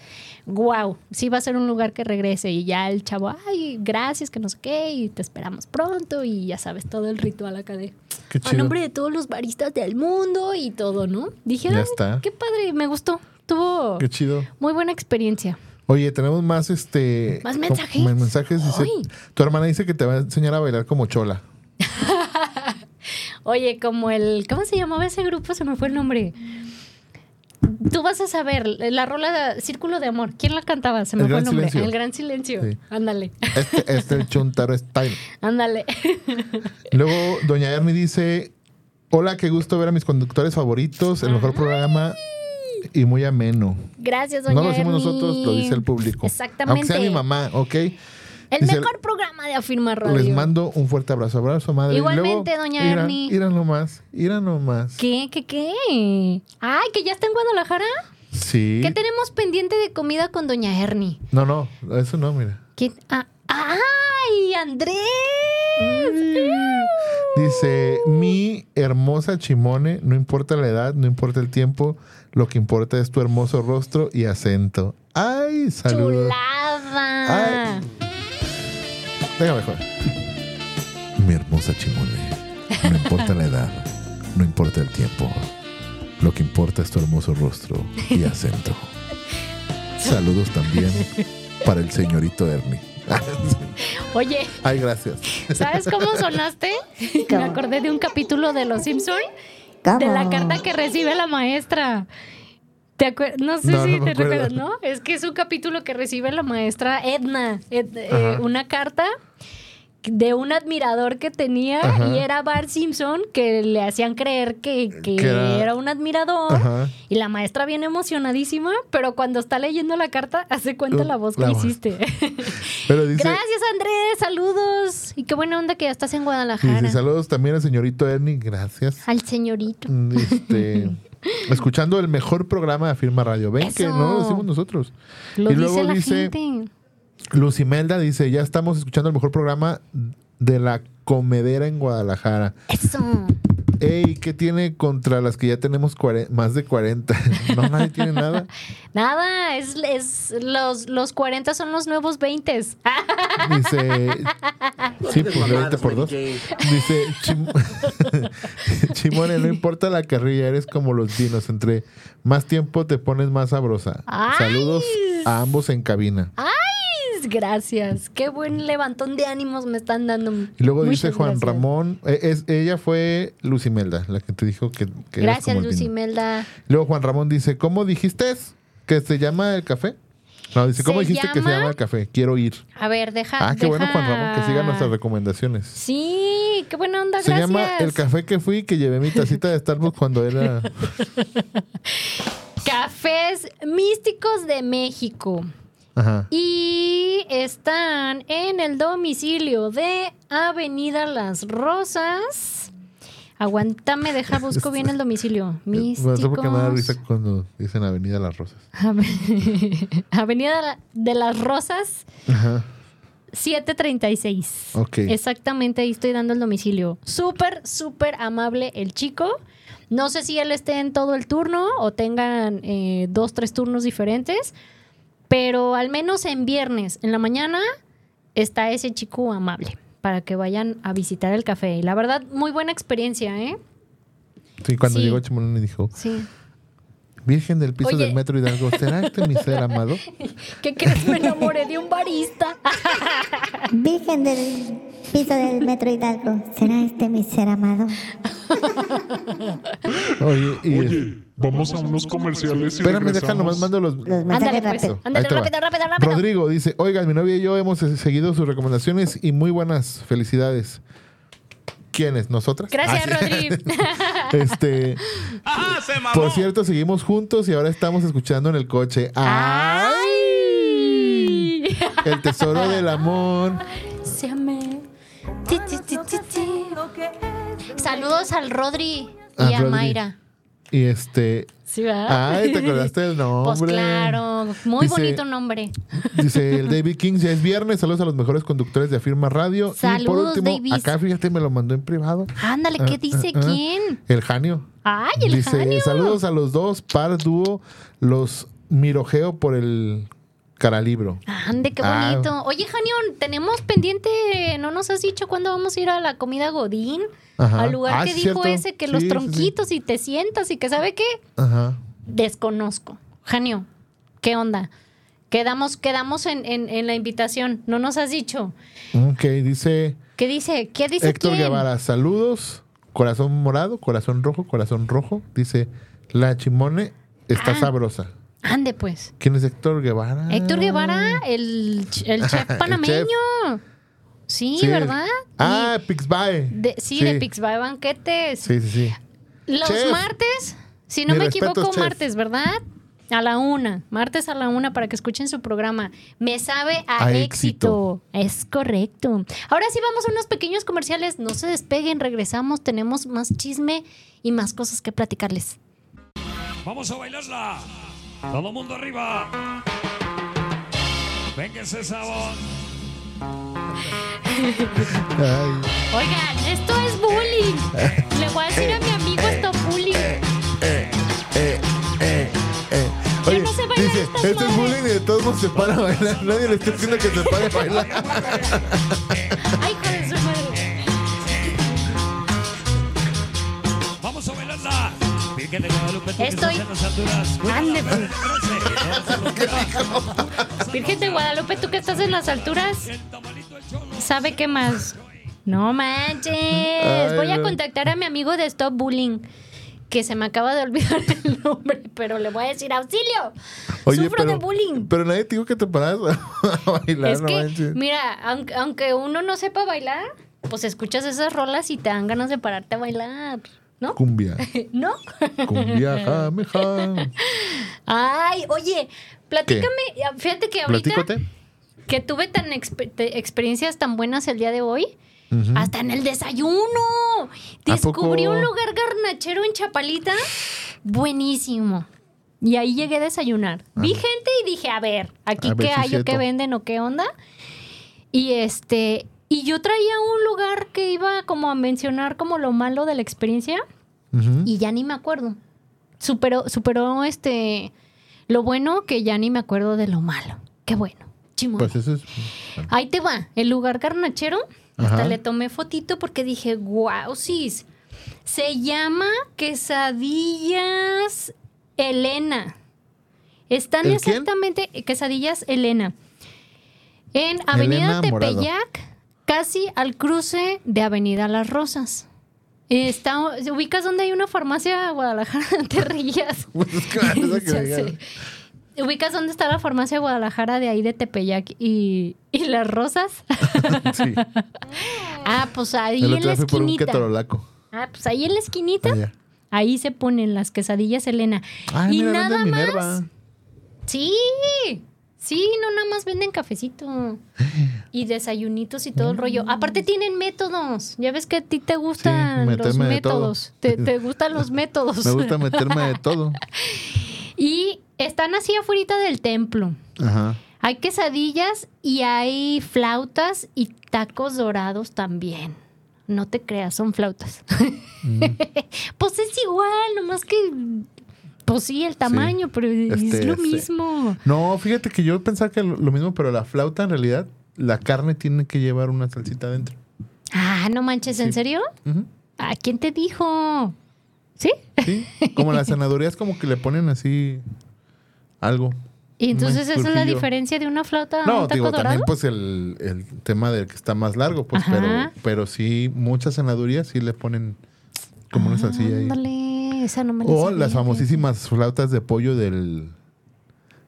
wow, sí va a ser un lugar que regrese. Y ya el chavo, ay, gracias, que no sé qué, y te esperamos pronto. Y ya sabes, todo el ritual acá de Qué a chido. nombre de todos los baristas del mundo y todo, ¿no? Dije, Ya "Ay, está. qué padre, me gustó. Tuvo Qué chido. muy buena experiencia. Oye, tenemos más este. ¿Más mensajes? Más mensajes. Dice, tu hermana dice que te va a enseñar a bailar como chola. Oye, como el, ¿cómo se llamaba ese grupo? Se me fue el nombre. Tú vas a saber, la rola Círculo de Amor. ¿Quién la cantaba? Se me El fue el nombre. Silencio. El Gran Silencio. Sí. Ándale, Este este es el Chuntaro Style. ándale. Luego, doña Ernie dice: Hola, qué gusto ver a mis conductores favoritos. El mejor programa y muy ameno. Gracias, doña No lo decimos Ernie. nosotros, lo dice el público. Exactamente. Aunque sea mi mamá, ¿ok? El Dice, mejor programa de Afirma Radio. Les mando un fuerte abrazo. Abrazo, madre. Igualmente, luego, doña ira- Ernie. Ira nomás, ira nomás. ¿Qué, qué, qué? Ay, que ya está en Guadalajara. Sí. ¿Qué tenemos pendiente de comida con doña Ernie? No, no, eso no, mira. ¿Quién? Ah, ¡Ay, Andrés! Dice, mi hermosa Chimone, no importa la edad, no importa el tiempo, lo que importa es tu hermoso rostro y acento. ¡Ay, saludos! ¡Chulada! Ay. Déjame mejor. Mi hermosa Chimone, no importa la edad, no importa el tiempo, lo que importa es tu hermoso rostro y acento. Saludos también para el señorito Ernie. Oye, Ay, gracias. ¿sabes cómo sonaste? Me acordé de un capítulo de Los Simpson ¿Cómo? de la carta que recibe la maestra. ¿Te acuer- no sé No, si no te recuerdas, ¿no? Es que es un capítulo que recibe la maestra Edna, Ed- eh, una carta de un admirador que tenía Ajá. y era Bart Simpson que le hacían creer que, que era- era... un admirador Ajá. y la maestra viene emocionadísima, pero cuando está leyendo la carta hace cuenta la voz que La hiciste. Pero dice, Gracias Andrés, saludos y qué buena onda que ya estás en Guadalajara. dice, saludos también al señorito Ernie, gracias. Al señorito. Este, escuchando el mejor programa de Afirma Radio. Ven que no lo decimos nosotros. Lo y dice luego la dice, gente. Lucimelda dice, ya estamos escuchando el mejor programa de la comedera en Guadalajara. Eso. Ey, ¿qué tiene contra las que ya tenemos más de 40? No, nadie tiene nada. Nada, es, es los, los 40 son los nuevos 20. Dice. Sí, pues de 20 por 2. Dice. Chim- Chimone, no importa la carrilla, eres como los dinos. Entre más tiempo te pones más sabrosa. Ay. Saludos a ambos en cabina. ¡Ay! Gracias. Qué buen levantón de ánimos me están dando. Y luego dice Juan gracias. Ramón. eh, es, ella fue Lucimelda, la que te dijo que. Gracias, como el Lucy vino. Melda. Luego Juan Ramón dice: ¿Cómo dijiste que se llama el café? No, dice: ¿Cómo Se dijiste que se llama- el café? Quiero ir. A ver, deja. Ah, qué bueno, Juan Ramón, que siga nuestras recomendaciones. Sí, qué buena onda, Se gracias. llama El café que fui que llevé mi tacita de Starbucks cuando era. Cafés Místicos de México. Ajá. Y están en el domicilio de Avenida Las Rosas. Aguántame, deja, busco bien el domicilio. No sé por qué me da risa Místicos. cuando dicen Avenida Las Rosas. Avenida de Las Rosas, Ajá. 736. Ok. Exactamente, ahí estoy dando el domicilio. Súper, súper amable el chico. No sé si él esté en todo el turno o tengan eh, dos, tres turnos diferentes, pero al menos en viernes, en la mañana, está ese chico amable para que vayan a visitar el café. Y la verdad, muy buena experiencia, ¿eh? Sí, cuando Sí. llegó Chimolón y dijo: Sí. Virgen del piso Oye. del metro Hidalgo, ¿será este mi ser amado? ¿Qué crees? Me enamoré de un barista. Virgen del piso del metro Hidalgo, ¿será este mi ser amado? Oye, y. Oye, vamos a unos comerciales y Espérame, regresamos. nomás mando los. Los Ándale, mensajes pues. Ándale, te va. rápido, rápido, rápido. Rodrigo dice: Oigan, mi novia y yo hemos seguido sus recomendaciones y muy buenas. Felicidades. ¿Quiénes? ¿Nosotras? Gracias, Ah, sí. Rodri. Este. Por cierto, seguimos juntos y ahora estamos escuchando en el coche. ¡Ay! ¡Ay! El tesoro del amor. Se amé. Ti, ti, ti, ti, ti. Saludos al Rodri y Ah, a Rodri. Mayra. Y este. Sí, ¿verdad? Ay, te acordaste del nombre. Pues claro, muy Dice- bonito nombre. Dice el David King, ya es viernes. Saludos a los mejores conductores de Afirma Radio. y por Saludos, último, Davis. acá fíjate, me lo mandó en privado. Ándale, ¿qué Ah, dice ah, ah. quién? El Janio. Ay, el Dice, Janio. saludos a los dos, par dúo, los mirojeo por el caralibro. Ande, qué Ah. bonito. Oye, Janio, tenemos pendiente, ¿no nos has dicho cuándo vamos a ir a la comida Godín? Ajá. Al lugar Ah, que dijo cierto. ese, que Sí, los sí, sí. tronquitos y te sientas y que sabe qué. Ajá. Desconozco. Janio, ¿qué onda? Quedamos, quedamos en, en- en la invitación. No nos has dicho. Ok, dice ¿Qué dice? ¿Qué dice Héctor quién? Guevara, saludos. Corazón morado, corazón rojo, corazón rojo. Dice, la chimone está Ah. sabrosa. Ande, pues. ¿Quién es Héctor Guevara? Héctor Guevara, el, el chef El panameño. chef. Sí, Sí. ¿verdad? Ah, Pixbay. Sí, de Pixby Banquetes. Sí, sí, sí. Los Chef. martes, si no me equivoco, chef. martes, ¿verdad? A la una, martes a la una para que escuchen su programa. Me sabe a, A éxito. Es correcto. Ahora sí vamos a unos pequeños comerciales. No se despeguen, regresamos. Tenemos más chisme y más cosas que platicarles. Vamos a bailarla. Todo mundo arriba. Venga ese sabor. Ay. Oigan, esto es bullying. Le voy a decir a mi amigo esto bullying. Eh, eh. Oye, no sé bailar dice, estas este es madres". bullying y de todos modos se para a bailar. Nadie le está diciendo que se pare a bailar. Estoy- estás en las alturas. Cuida Ande. Virgen de Guadalupe, tú que estás en las alturas. ¿sabe qué más? No manches. Voy a contactar a mi amigo de Stop Bullying, que se me acaba de olvidar el nombre, pero le voy a decir auxilio. Sufro de bullying. Pero nadie te dijo que te paras a bailar, es no que, manches. mira, aunque, aunque uno no sepa bailar, pues escuchas esas rolas y te dan ganas de pararte a bailar, ¿no? Cumbia. ¿No? Cumbia, jame, jame. Ay, oye, platícame, fíjate que ahorita Platícote. que tuve tan experiencias tan buenas el día de hoy. Hasta en el desayuno. Descubrí un lugar garnachero en Chapalita. Buenísimo. Y ahí llegué a desayunar. Vi gente y dije, a ver, aquí A qué hay o qué venden o qué onda. Y este, y yo traía un lugar que iba como a mencionar como lo malo de la experiencia y ya ni me acuerdo. Superó, superó este lo bueno que ya ni me acuerdo de lo malo. Qué bueno. Chimón. Pues eso es. Ahí te va, el lugar garnachero. Hasta le tomé fotito porque dije, wow, sis. Se llama Quesadillas Elena. Están ¿El quién? exactamente, Quesadillas Elena. En Avenida Elena Morado. Casi al cruce de Avenida Las Rosas. Está, ¿Ubicas donde hay una farmacia Guadalajara? Te. Pues. ¿Ubicas dónde está la farmacia Guadalajara de ahí de Tepeyac y, y Las Rosas? Sí. ah, pues ahí El en otro la por un esquinita. ketorolaco. Ah, pues ahí en la esquinita, Allá. ahí se ponen las quesadillas Elena. Ay, y mira, nada más. Minerva. Sí, sí, no nada más venden cafecito y desayunitos y todo el rollo. Aparte tienen métodos. Ya ves que a ti te gustan Sí, los métodos. Te, te gustan los métodos. Me gusta meterme de todo. Y están así afuera del templo. Ajá. Hay quesadillas y hay flautas y tacos dorados también. No te creas, son flautas. Mm. pues es igual, nomás que. Pues sí, el tamaño, pero es Este, lo mismo. No, fíjate que yo pensaba que lo mismo, pero la flauta en realidad, la carne tiene que llevar una salsita adentro. Ah, no manches, ¿en Sí. serio? Ujú. ¿A quién te dijo? ¿Sí? Sí. Como las senadurías, como que le ponen así algo. Y entonces esa es la diferencia de una flauta a No, un taco digo, dorado. también pues el, el tema del que está más largo, pues, Ajá. pero, pero sí, muchas senadurías sí le ponen como una salsilla ahí. Ándale, esa no me la O sabía, las famosísimas flautas de pollo del,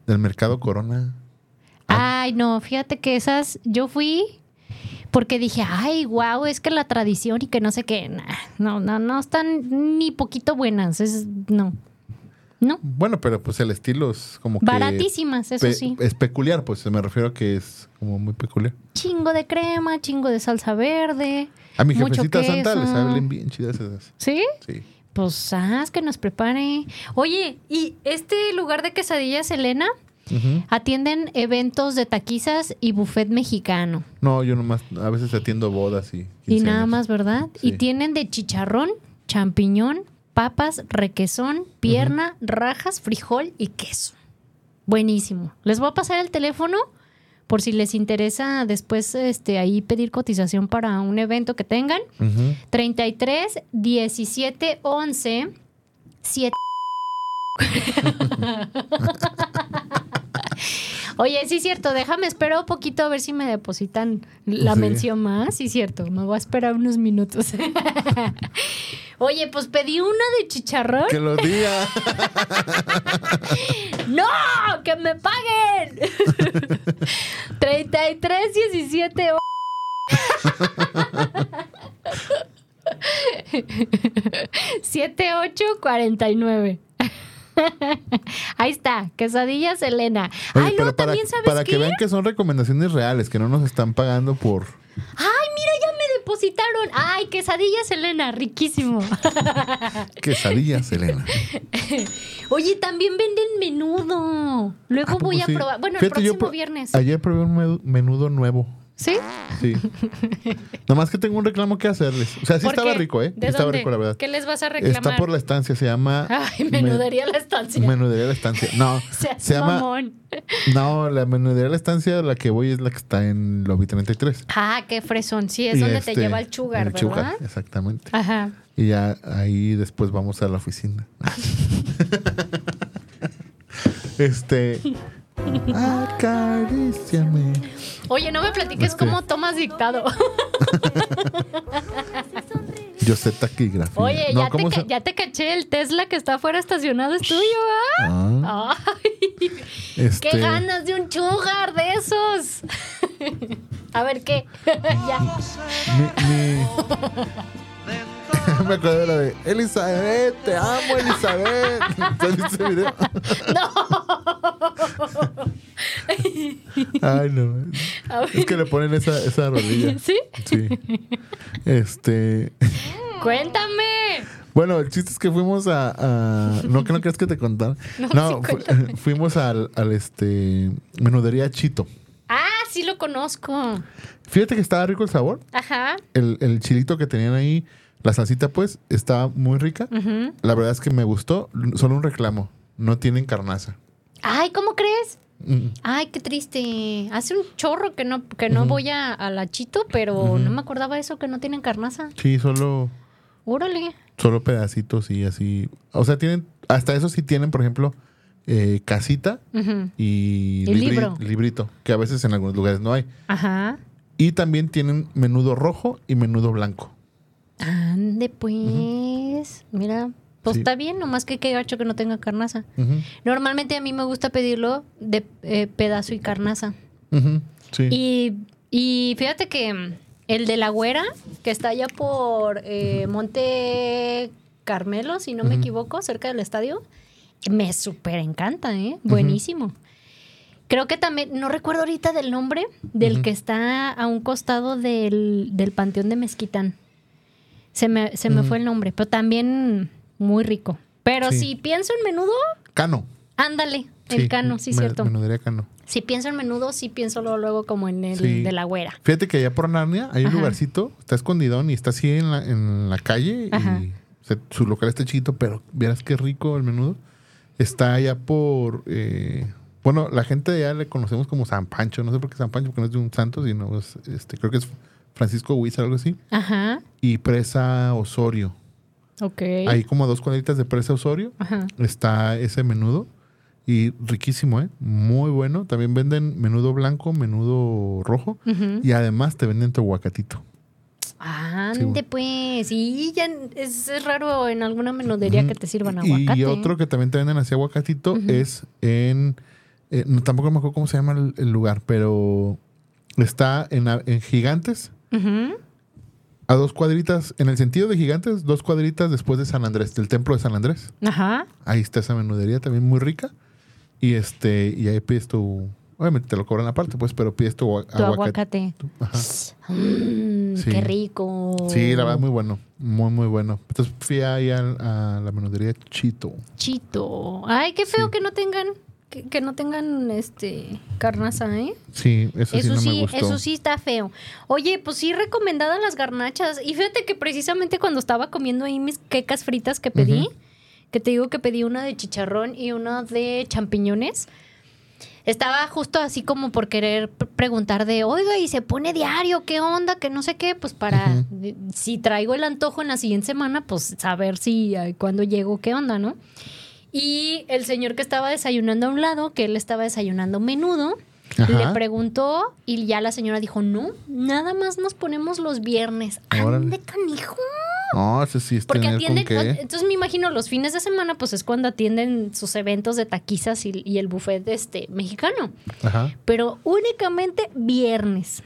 del mercado Corona. Ay, no, fíjate que esas yo fui porque dije, ay, wow, es que la tradición y que no sé qué. Nah, no, no, no están ni poquito buenas. Es, no. No. Bueno, pero pues el estilo es como que... Baratísimas, eso sí. Es peculiar, pues me refiero a que es como muy peculiar. Chingo de crema, chingo de salsa verde. A mi jefecita santa le salen bien chidas esas. ¿Sí? Sí. Pues haz que nos prepare. Oye, ¿y este lugar de quesadillas, Elena? Atienden eventos de taquizas y buffet mexicano. No, yo nomás a veces atiendo bodas y... Y 15 nada años. más, ¿verdad? Sí. Y tienen de chicharrón, champiñón, papas, requesón, pierna, rajas, frijol y queso. Buenísimo. Les voy a pasar el teléfono por si les interesa después este, ahí pedir cotización para un evento que tengan. Ujú. 33 17 11 7 Oye, sí es cierto, déjame espero un poquito a ver si me depositan la Sí. mención más, sí es cierto, me voy a esperar unos minutos. Oye, pues pedí una de chicharrón. Que lo diga. ¡No! ¡Que me paguen! 33 17 o- Siete, ocho, cuarenta y nueve. Ahí está, quesadillas Elena. Oye, Ay, no, para, también sabes para qué? que vean que son recomendaciones reales, que no nos están pagando por... Ay, depositaron. Ay, quesadillas Elena, riquísimo. Quesadillas, Elena. Oye, también venden menudo. Luego ¿A poco voy a sí? probar. Bueno, el Fíjate, próximo viernes. Ayer probé un menudo nuevo. ¿Sí? Sí. Nomás que tengo un reclamo que hacerles. O sea, sí ¿Por estaba qué? rico, ¿eh? ¿De estaba dónde? rico, la verdad. ¿Qué les vas a reclamar? Está por la estancia, se llama... Ay, Me- menudería la estancia. Menudería la estancia. No, Seas se llama... No, la menudería la estancia, la que voy es la que está en Lobby 33. Ah, qué fresón. Sí, es Y donde te este, lleva el sugar, el ¿verdad? sugar, exactamente. Ajá. Y ya ahí después vamos a la oficina. este. Acaríciame. Oye, no me platiques cómo tomas dictado. Yo sé taquigrafía. Oye, No, ya, te, ¿cómo ca- se- ya te caché el Tesla que está afuera estacionado, es tuyo, Ah, ¿ah? Ay, este, qué ganas de un sugar de esos. A ver qué. ya. Mi, mi- Me acuerdo de la de Elizabeth, te amo, Elizabeth. ¿Has visto ese video? Ay, no. A ver. Es que le ponen esa, esa rodilla. ¿Sí? Sí. Este. Cuéntame. Bueno, el chiste es que fuimos a. a- no que no creas que te contar. No, No, sí, fu- cuéntame. fuimos al, al este menudería Chito. Ah, sí lo conozco. Fíjate que estaba rico el sabor. Ajá. El, el chilito que tenían ahí, la salsita, pues, estaba muy rica. La verdad es que me gustó. Solo un reclamo. No tienen carnaza. Ay, ¿cómo crees? Mm, Ay, qué triste. Hace un chorro que no, que no voy a, a la Chito, pero no me acordaba eso que no tienen carnaza. Sí, solo, Órale. solo pedacitos y así. O sea, tienen, hasta eso sí tienen, por ejemplo, eh, casita y El libri- libro. librito, que a veces en algunos lugares no hay. Ajá. Y también tienen menudo rojo y menudo blanco. Ande, pues. Mira, pues Sí. está bien, nomás que qué gacho que no tenga carnaza. Normalmente a mí me gusta pedirlo de eh, pedazo y carnaza. Sí. Y, y fíjate que el de la güera, que está allá por eh, Monte Carmelo, si no me equivoco, cerca del estadio, me súper encanta, ¿eh? Buenísimo. Creo que también, no recuerdo ahorita del nombre, del que está a un costado del, del Panteón de Mezquitán. Se me, se me fue el nombre, pero también muy rico. Pero Sí. si pienso en menudo, Cano. ándale, el cano, sí, me- cierto. Menudería Cano. Si pienso en menudo, sí pienso luego, luego como en el Sí. de la güera. Fíjate que allá por Narnia hay un Ajá. lugarcito, está escondidón y está así en la, en la calle Ajá. y se- su local está chiquito, pero vieras qué rico el menudo. Está allá por, eh, bueno, la gente de allá le conocemos como San Pancho, no sé por qué San Pancho, porque no es de un santo, sino es, este, creo que es Francisco Huiza, algo así, Ajá, y Presa Osorio. ok. Hay como a dos cuadritas de Presa Osorio, Ajá. está ese menudo y riquísimo, ¿eh? Muy bueno. También venden menudo blanco, menudo rojo y además te venden tu aguacatito. Ande, pues. Sí, ya es, es raro en alguna menudería que te sirvan Y aguacate. otro que también te venden así aguacatito es en. eh, no, tampoco me acuerdo cómo se llama el, el lugar, pero está en Gigantes, A dos cuadritas, en el sentido de Gigantes, dos cuadritas después de San Andrés, del templo de San Andrés. Ajá. Ahí está esa menudería también muy rica. Y este, y ahí pides tu. Obviamente te lo cobran aparte, pues, pero pides tu, Tu aguacate. Ajá. Mm, Sí. Qué rico. Sí, la verdad, muy bueno. Muy, muy bueno. Entonces fui ahí a, la menudería Chito. Chito. Ay, qué feo Sí. que no tengan, que, que no tengan este carnaza, ¿eh? Sí, eso, Eso sí no sí, me gustó. eso sí está feo. Oye, pues sí, recomendadas las garnachas. Y fíjate que precisamente cuando estaba comiendo ahí mis quecas fritas que pedí, que te digo que pedí una de chicharrón y una de champiñones, estaba justo así como por querer preguntar de, oiga, y se pone diario, ¿qué onda? Que no sé qué, pues para, si traigo el antojo en la siguiente semana, pues saber si cuando llego, ¿qué onda, no? Y el señor que estaba desayunando a un lado, que él estaba desayunando menudo, Ajá. le preguntó y ya la señora dijo, no, nada más nos ponemos los viernes. ¡Ande, canijo! No, ese sí es Porque atienden, con qué. entonces me imagino los fines de semana, pues es cuando atienden sus eventos de taquizas y, y el buffet este, mexicano. Ajá. Pero únicamente viernes.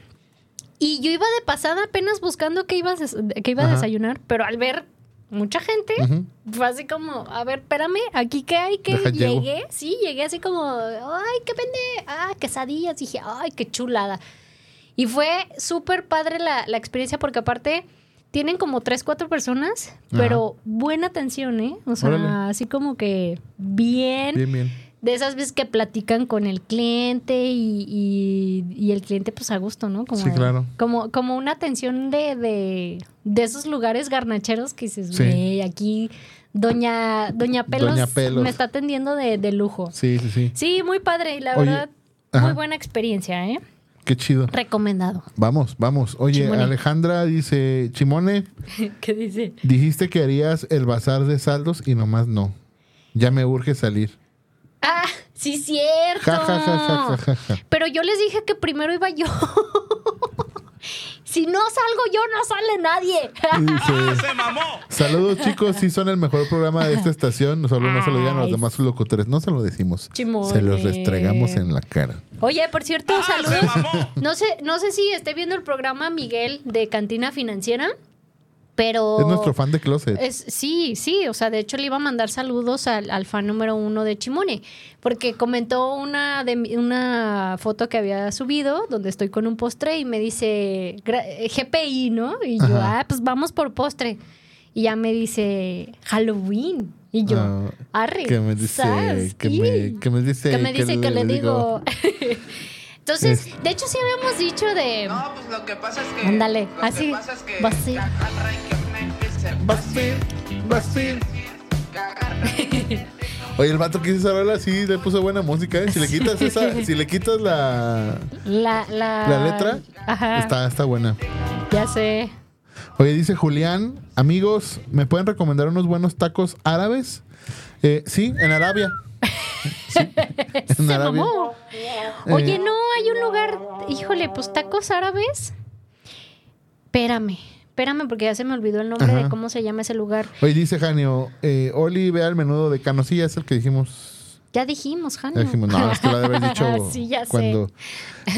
Y yo iba de pasada apenas buscando qué iba a, des- qué iba a desayunar, pero al ver mucha gente, fue así como, a ver, espérame, aquí qué hay, que llegué, sí, llegué así como, ay, qué vende, ah, quesadillas, dije, ay, qué chulada. Y fue súper padre la, la experiencia porque aparte tienen como tres, cuatro personas, pero buena atención, ¿eh? O sea, Órale. así como que bien, Bien, bien. De esas veces que platican con el cliente y, y- y el cliente pues a gusto, ¿no? Como, Sí, claro. Como, como una atención de, de, de esos lugares garnacheros que dices, Sí. aquí Doña, Doña, Pelos Doña Pelos. me está atendiendo de, de lujo. Sí, sí, sí. Sí, muy padre y la Oye, verdad, ajá. muy buena experiencia, ¿eh? Qué chido. Recomendado. Vamos, vamos. Oye, Chimone. Alejandra dice, Chimone, ¿Qué dice? dijiste que harías el bazar de saldos y nomás no. Ya me urge salir. Ah, sí, cierto. Ja, ja, ja, ja, ja, ja, ja. Pero yo les dije que primero iba yo. si no salgo yo, no sale nadie. Dice, ¡Se mamó! Saludos chicos, sí son el mejor programa de esta estación. Solo no se lo digan a los demás locutores. No se lo decimos. Chimone. Se los restregamos en la cara. Oye, por cierto, ¡Ah, se saludos. mamó! No sé, no sé si esté viendo el programa Miguel de Cantina Financiera, pero Es nuestro fan de Closet. Es, sí, sí, o sea, de hecho le iba a mandar saludos al, al fan número uno de Chimone, porque comentó una, de, una foto que había subido donde estoy con un postre y me dice gra- eh, GPI, ¿no? Y yo, Ajá. ah, pues vamos por postre. Y ya me dice Halloween. Y yo, Ah, arre. que me dice, que me, que me dice, que me dice que, le digo. Entonces, Es- de hecho sí habíamos dicho de... No, pues lo que pasa es que. Ándale, lo así, Que pasa es que ser, va a ser. agarra. Oye, el vato que hizo esa rola sí le puso buena música, ¿eh? Si le quitas esa, si le quitas la, La, la, la letra, Ajá. está, está buena. Ya sé. Oye, dice Julián, amigos, ¿me pueden recomendar unos buenos tacos árabes? Eh, sí, en Arabia. Se Arabia. mamó. Oye, Eh, no, hay un lugar, híjole, pues tacos árabes. Espérame, espérame porque ya se me olvidó el nombre Ajá. de cómo se llama ese lugar. Oye, dice Janio, eh, Oli, vea el menudo de Cano. Sí, es el que dijimos. Ya dijimos, Jano. Ya dijimos, no, es que lo debe haber dicho sí, ya sé. cuando.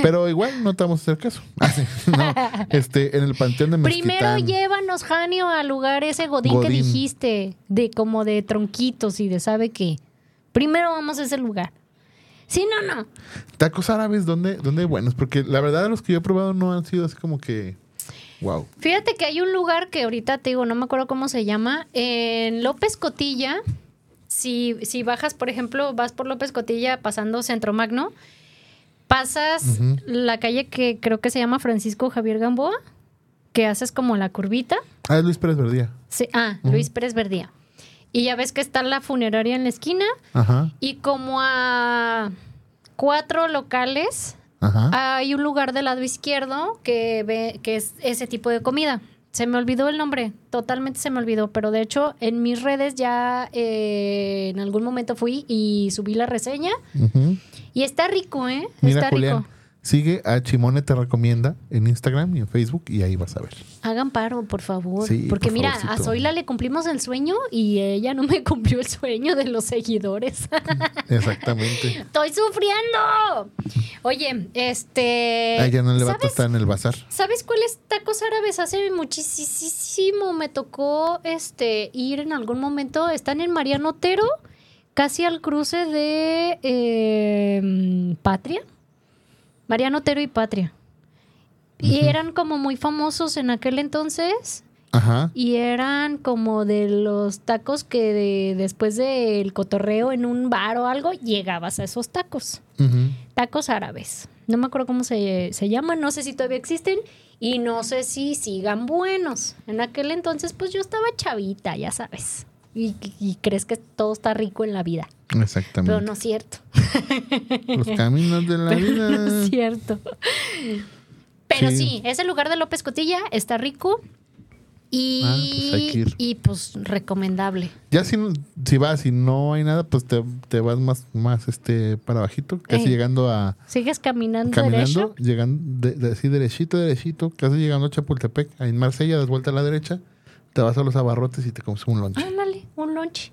Pero igual no te vamos a hacer caso. Ah, no, este, en el panteón de Primero Mezquitán. llévanos, Janio, al lugar ese godín, que Godín. dijiste, de como de tronquitos y de sabe qué. Primero vamos a ese lugar. Sí, no, no. Tacos árabes, ¿dónde, ¿dónde buenos? Porque la verdad, los que yo he probado no han sido así como que. Wow. Fíjate que hay un lugar que ahorita te digo, no me acuerdo cómo se llama, en López Cotilla. Si, si bajas, por ejemplo, vas por López Cotilla pasando Centro Magno, pasas la calle que creo que se llama Francisco Javier Gamboa, que haces como la curvita. Ah, es Luis Pérez Verdía. Sí, ah, Luis Pérez Verdía. Y ya ves que está la funeraria en la esquina Ajá. y como a cuatro locales Ajá. hay un lugar del lado izquierdo que ve que es ese tipo de comida. Se me olvidó el nombre, totalmente se me olvidó, pero de hecho en mis redes ya eh, en algún momento fui y subí la reseña Ujú. y está rico, ¿eh? Mira, está Julián, rico. Sigue a Chimone Te Recomienda en Instagram y en Facebook y ahí vas a ver. Hagan paro, por favor. Sí, Porque por mira, a. Zoila le cumplimos el sueño y ella no me cumplió el sueño de los seguidores. Exactamente. ¡Estoy sufriendo! Oye, este. A ella no le va a ¿sabes- estar en el bazar. ¿Sabes cuáles tacos árabes? Hace muchísimo me tocó este ir en algún momento. Están en Mariano Otero, casi al cruce de eh, Patria. Mariano Otero y Patria. Y eran como muy famosos en aquel entonces. Ajá. Y eran como de los tacos que de- después del cotorreo en un bar o algo, llegabas a esos tacos. Tacos árabes. No me acuerdo cómo se, se llaman, no sé si todavía existen y no sé si sigan buenos. En aquel entonces, pues yo estaba chavita, ya sabes. Y, y crees que todo está rico en la vida. Exactamente. Pero no es cierto. Los caminos de la Pero vida. no es cierto. Pero sí. Sí. ese lugar de López Cotilla está rico. Y, Ah, pues y pues recomendable. Ya si, si vas y no hay nada, pues te, te vas más, más este para bajito, casi Ey. llegando a ¿Sigues caminando, caminando, derecho? llegando de, de- así derechito, derechito, casi llegando a Chapultepec, ahí en Marsella, das vuelta a la derecha, te vas a los abarrotes y te comes un lunch. Ándale, un lunch.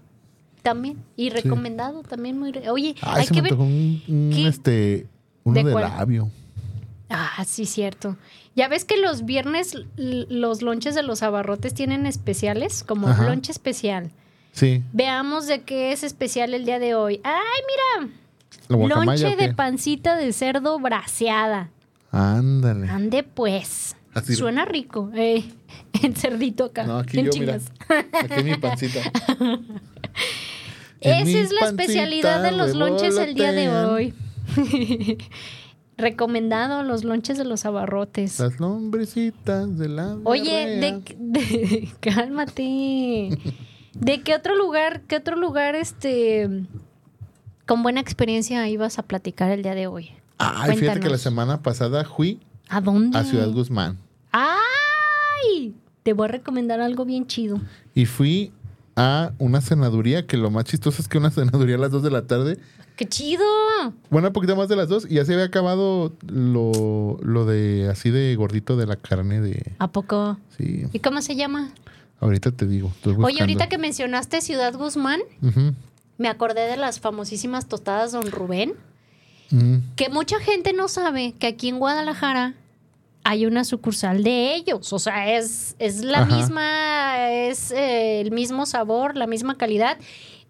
También. Y recomendado también muy... re- Oye, Ay, hay se que me ver... un, un, este uno ¿De labio. Ah, sí, cierto. Ya ves que los viernes los lonches de los abarrotes tienen especiales, como Ajá. lonche especial. Sí, Veamos de qué es especial el día de hoy. ¡Ay, mira! Lonche de pancita de cerdo braseada. Ándale. Ande pues. Así. Suena rico. Eh, en cerdito acá. No, aquí en yo, mira. Aquí mi pancita. Esa mi es la especialidad de los lonches el día de hoy. Recomendado los lonches de los abarrotes. Las lombrecitas de la Oye, de, de- cálmate. ¿De qué otro lugar, qué otro lugar, este, con buena experiencia ibas a platicar el día de hoy? Ay, fíjate que la semana pasada fui ¿A dónde? a Ciudad Guzmán ¡Ay! Te voy a recomendar algo bien chido. y fui a una cenaduría que lo más chistoso es que una cenaduría a las 2 de la tarde, ¡Qué chido! bueno, un poquito más de las 2 y ya se había acabado lo, lo de así de gordito de la carne de... ¿A poco? Sí, ¿Y cómo se llama? ahorita te digo. Oye, ahorita que mencionaste Ciudad Guzmán, me acordé de las famosísimas tostadas Don Rubén, ujú. que mucha gente no sabe que aquí en Guadalajara hay una sucursal de ellos. O sea, es, es la Ajá. misma, es eh, el mismo sabor, la misma calidad.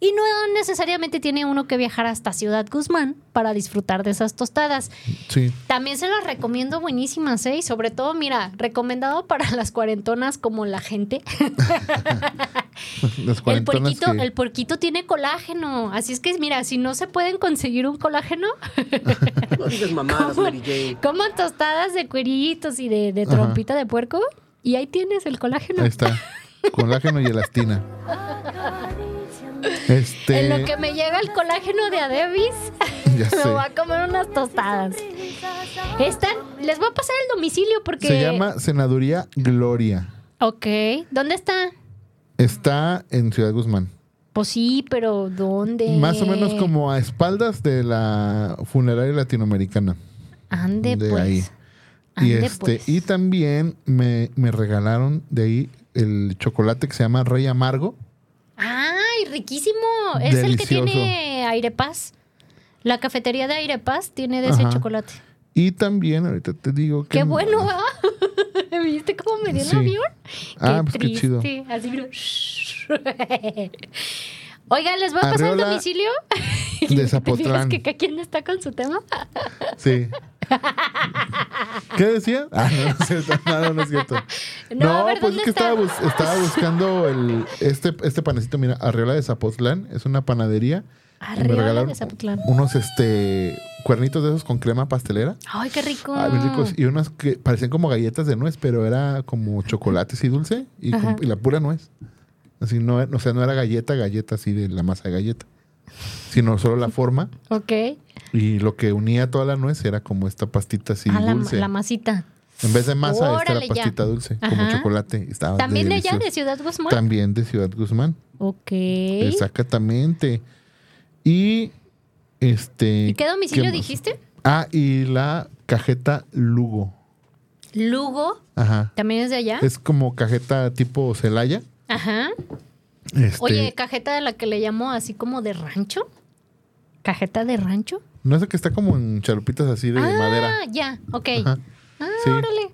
Y no necesariamente tiene uno que viajar hasta Ciudad Guzmán para disfrutar de esas tostadas. Sí, También se las recomiendo buenísimas, ¿eh? Y sobre todo, mira, recomendado para las cuarentonas como la gente. las El cuarentonas puerquito, que- el puerquito tiene colágeno. Así es que, mira, si no se pueden conseguir un colágeno, coman tostadas de cueritos y de, de Ajá. trompita de puerco. Y ahí tienes el colágeno. Ahí está, colágeno y elastina. Este, En lo que me llega el colágeno de Adebis, me voy a comer unas tostadas. Están, les voy a pasar el domicilio porque. Se llama Senaduría Gloria. Ok. ¿Dónde está? Está en Ciudad Guzmán. Pues sí, pero ¿dónde? Más o menos como a espaldas de la funeraria latinoamericana. Ande, de pues. ahí. Y Ande, este, pues. y también me, me regalaron de ahí el chocolate que se llama Rey Amargo. ¡Ay, riquísimo! Es el que tiene Airepaz. La cafetería de Airepaz tiene de ese Ajá. chocolate. Y también, ahorita te digo que. ¡Qué bueno, va! ¿Viste cómo me dio Sí. el avión? Ah, pues qué chido. Así, mira. Oiga, ¿les voy a pasar el domicilio? De ¿Te fijas Zapotlán. que quien está con su tema? Sí. ¿Qué decía? Ah, no, no es cierto. No, no, es cierto. No, No, a ver, pues es ¿dónde que estaba, bus- estaba buscando el, este, este panecito, mira, Arriola de Zapotlán. Es una panadería. y me Arriola regalaron de Zapotlán. unos este cuernitos de esos con crema pastelera. ¡Ay, qué rico! Ah, ricos. Y unas que parecían como galletas de nuez, pero era como chocolate así dulce y, con- y la pura nuez. Así no, o sea, no era galleta, galleta así de la masa de galleta, sino solo la forma. Ok. Y lo que unía toda la nuez era como esta pastita así Ah, la, dulce. la masita. en vez de masa, esta Órale, era ya. pastita dulce, como chocolate. Estaba ¿También de allá, de. Ciudad Guzmán? También de Ciudad Guzmán. Ok. Exactamente. Y este. ¿Y qué domicilio dijiste? Ah, y la cajeta Lugo. Lugo. Ajá. ¿También es de allá? Es como cajeta tipo Celaya. Ajá. Este, Oye, cajeta de la que le llamo así como de rancho. ¿Cajeta de rancho? no sé que está como en chalupitas así de ah, madera. ya, ok. Ajá. Ah, Sí. órale.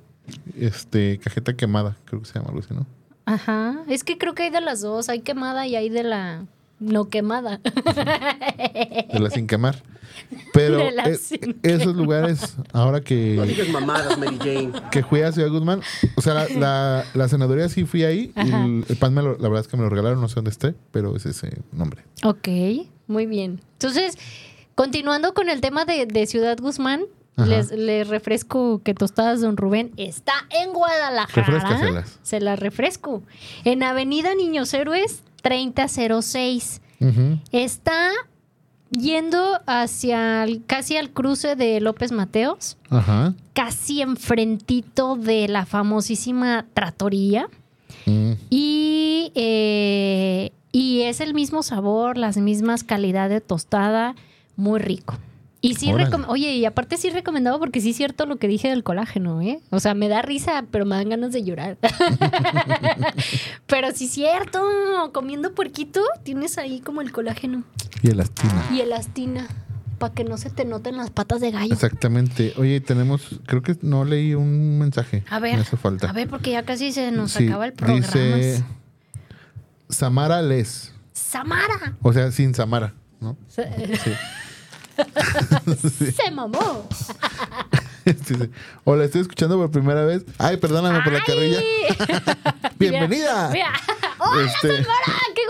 Este, cajeta quemada, creo que se llama algo así, ¿no? Ajá. Es que creo que hay de las dos. Hay quemada y hay de la no quemada. De la sin quemar. Pero De la eh, sin esos lugares, ahora No que, digas mamadas, Mary Jane. que fui a Ciudad Guzmán, o sea, la, la, la senaduría sí fui ahí. y el, el pan, me lo- la verdad es que me lo regalaron, no sé dónde esté, pero es ese nombre. ok, muy bien. Entonces, continuando con el tema de, de Ciudad Guzmán, les, les refresco que Tostadas Don Rubén está en Guadalajara. Refrescaselas. Se las refresco. En Avenida Niños Héroes 3006. Ujú. Está yendo hacia el- casi al cruce de López Mateos, Ajá. casi enfrentito de la famosísima Tratoría. Mm. Y, eh, y es el mismo sabor, las mismas calidad de tostada, muy rico. Y sí, oye, y aparte sí recomendado porque sí es cierto lo que dije del colágeno, ¿eh? O sea, me da risa, pero me dan ganas de llorar. pero sí es cierto, comiendo puerquito tienes ahí como el colágeno Y elastina. y elastina para que no se te noten las patas de gallo. Exactamente. Oye, tenemos, creo que no leí un mensaje. A ver, Me hace falta. a ver, porque ya casi se nos Sí, acaba el programa. Dice Samara Les. Samara. O sea, sin Samara, ¿no? Se, se mamó. Hola, estoy escuchando por primera vez. Ay, perdóname por la carrilla. Bienvenida. Mira. ¡Hola, Este- Samara! ¡Qué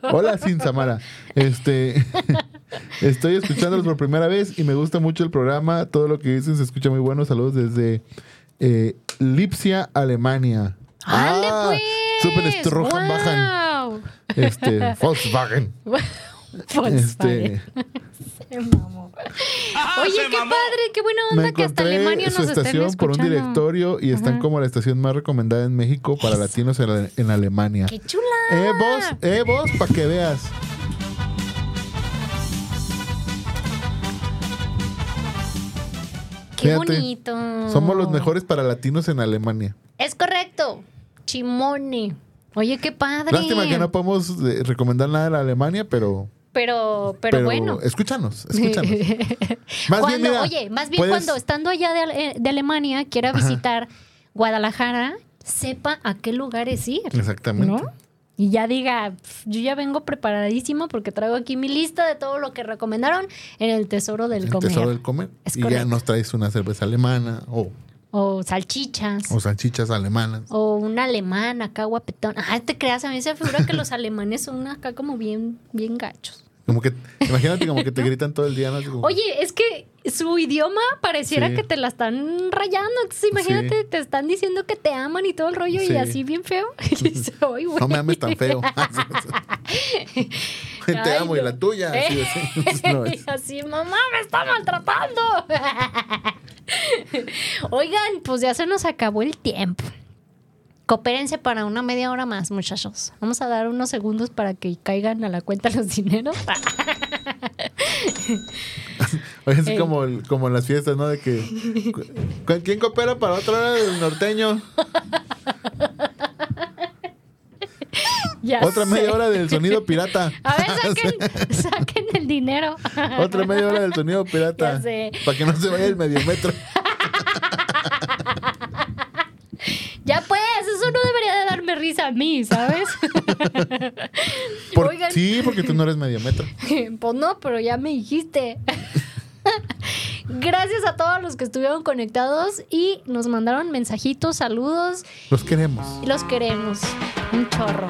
gusto! Hola, sin Samara. Este, estoy escuchándolos por primera vez y me gusta mucho el programa. Todo lo que dicen se escucha muy bueno. Saludos desde eh, Lipsia, Alemania. ¡Ande, Ah, pues! Super Strohan Bajan. ¡Wow! Este, Volkswagen. Volkswagen. Este, Mamó. Oye, qué padre, qué buena me onda que hasta Alemania nos su estén estación por un directorio y están Ajá. como la estación más recomendada en México para latinos en, en Alemania. ¡Qué chula! Eh, vos, eh, vos, para que veas. ¡Qué Fíjate, bonito! Somos los mejores para latinos en Alemania. Es correcto. Chimone. Oye, qué padre. Lástima que no podemos eh, recomendar nada de Alemania, pero, Pero, pero, bueno. escúchanos, escúchanos. Más Cuando- bien, mira, oye, más bien puedes- cuando estando allá de, de Alemania quiera visitar Guadalajara, sepa a qué lugares ir. Exactamente. ¿No? Y ya diga, "Pf, yo ya vengo preparadísimo porque traigo aquí mi lista de todo lo que recomendaron en el Tesoro del El Comer. tesoro del comer. Es y ya nos traes una cerveza alemana o, O salchichas. o salchichas alemanas. O un alemán acá guapetón. Ah, te creas, a mí se figura que los alemanes son acá como bien, bien gachos. Como que, imagínate como que te gritan todo el día, ¿no? Así como- Oye, es que su idioma pareciera Sí. que te la están rayando. Entonces, imagínate, Sí. te están diciendo que te aman y todo el rollo Sí. y así bien feo. Y dices, "Ay, güey". no me ames tan feo. te Ay, amo y no. la tuya. Así, así. No, Y así, mamá, me está maltratando. Oigan, pues ya se nos acabó el tiempo. Coopérense para una media hora más, muchachos. Vamos a dar unos segundos para que caigan a la cuenta los dineros. Oye, así Ey. como, el- como en las fiestas, ¿no? De que. ¿Quién coopera para otra hora del norteño? Ya Otra sé. media hora del sonido pirata. A ver, saquen, saquen el dinero. Otra media hora del sonido pirata. Para que no se vaya el medio metro. Ya pues, eso no debería de darme risa a mí, ¿sabes? Por- Oigan. sí, porque tú no eres medio metro. Pues no, pero ya me dijiste. Gracias a todos los que estuvieron conectados y nos mandaron mensajitos, saludos Los queremos. los queremos. Un chorro.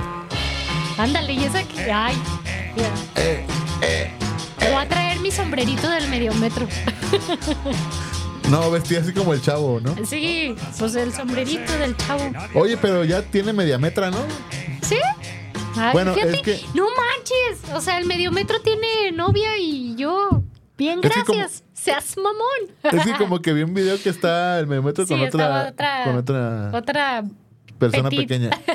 Ándale, y esa que. Ay, mira. Te voy a traer mi sombrerito del medio metro. No, vestía así como el chavo, ¿no? Sí, pues el sombrerito del chavo. Oye, pero ya tiene media metra, ¿no? ¿Sí? Ay, Bueno, fíjate, es que- no manches. O sea, el medio metro tiene novia y yo. Bien, como- gracias. Seas mamón. Es que como que vi un video que está el medio metro Sí, con otra, otra- con otra Otra persona petit. pequeña.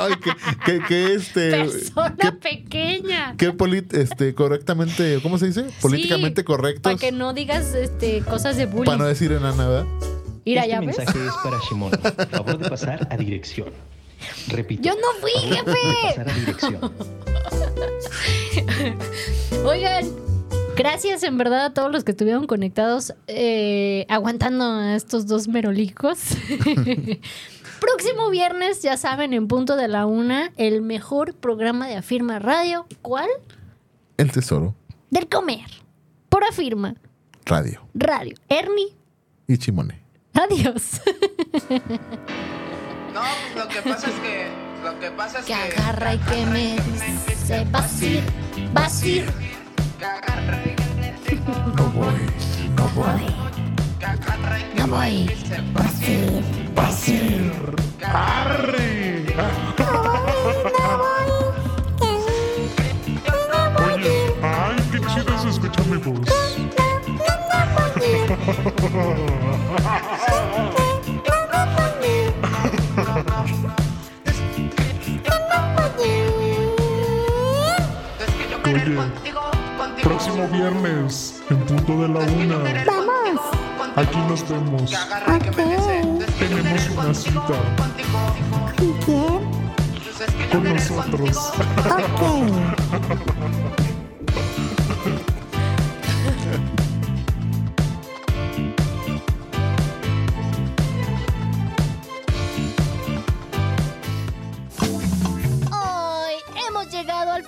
Ay, que, que, que este persona que, pequeña. que polit- este correctamente, ¿cómo se dice? Políticamente correctos. Para que no digas este, cosas de bullying. Para no decir enana, ¿verdad? Mira, este ya ves. mensaje es para Shimon. Favor de pasar a dirección. Repito. Yo no fui, favor de jefe. pasar a dirección. Oigan, gracias en verdad a todos los que estuvieron conectados, eh, aguantando a estos dos merolicos. Próximo viernes, ya saben, en punto de la una, el mejor programa de Afirma Radio. ¿Cuál? El tesoro, Del comer. Por Afirma radio Radio. Ernie, y chimone. adiós. No, pues lo que pasa es que. Lo que pasa es que que. agarra y que me dice, vas a ir, vas a ir. Que agarra y que me dice, No voy, no voy. Me voy. dice, Oye, ay, qué chido es escuchar mi voz. Oye. Próximo viernes, en punto de la una. Vamos. Aquí nos vemos. Que agarra que Tenemos una cita. contigo. ¿Y quién? Con nosotros. Ok.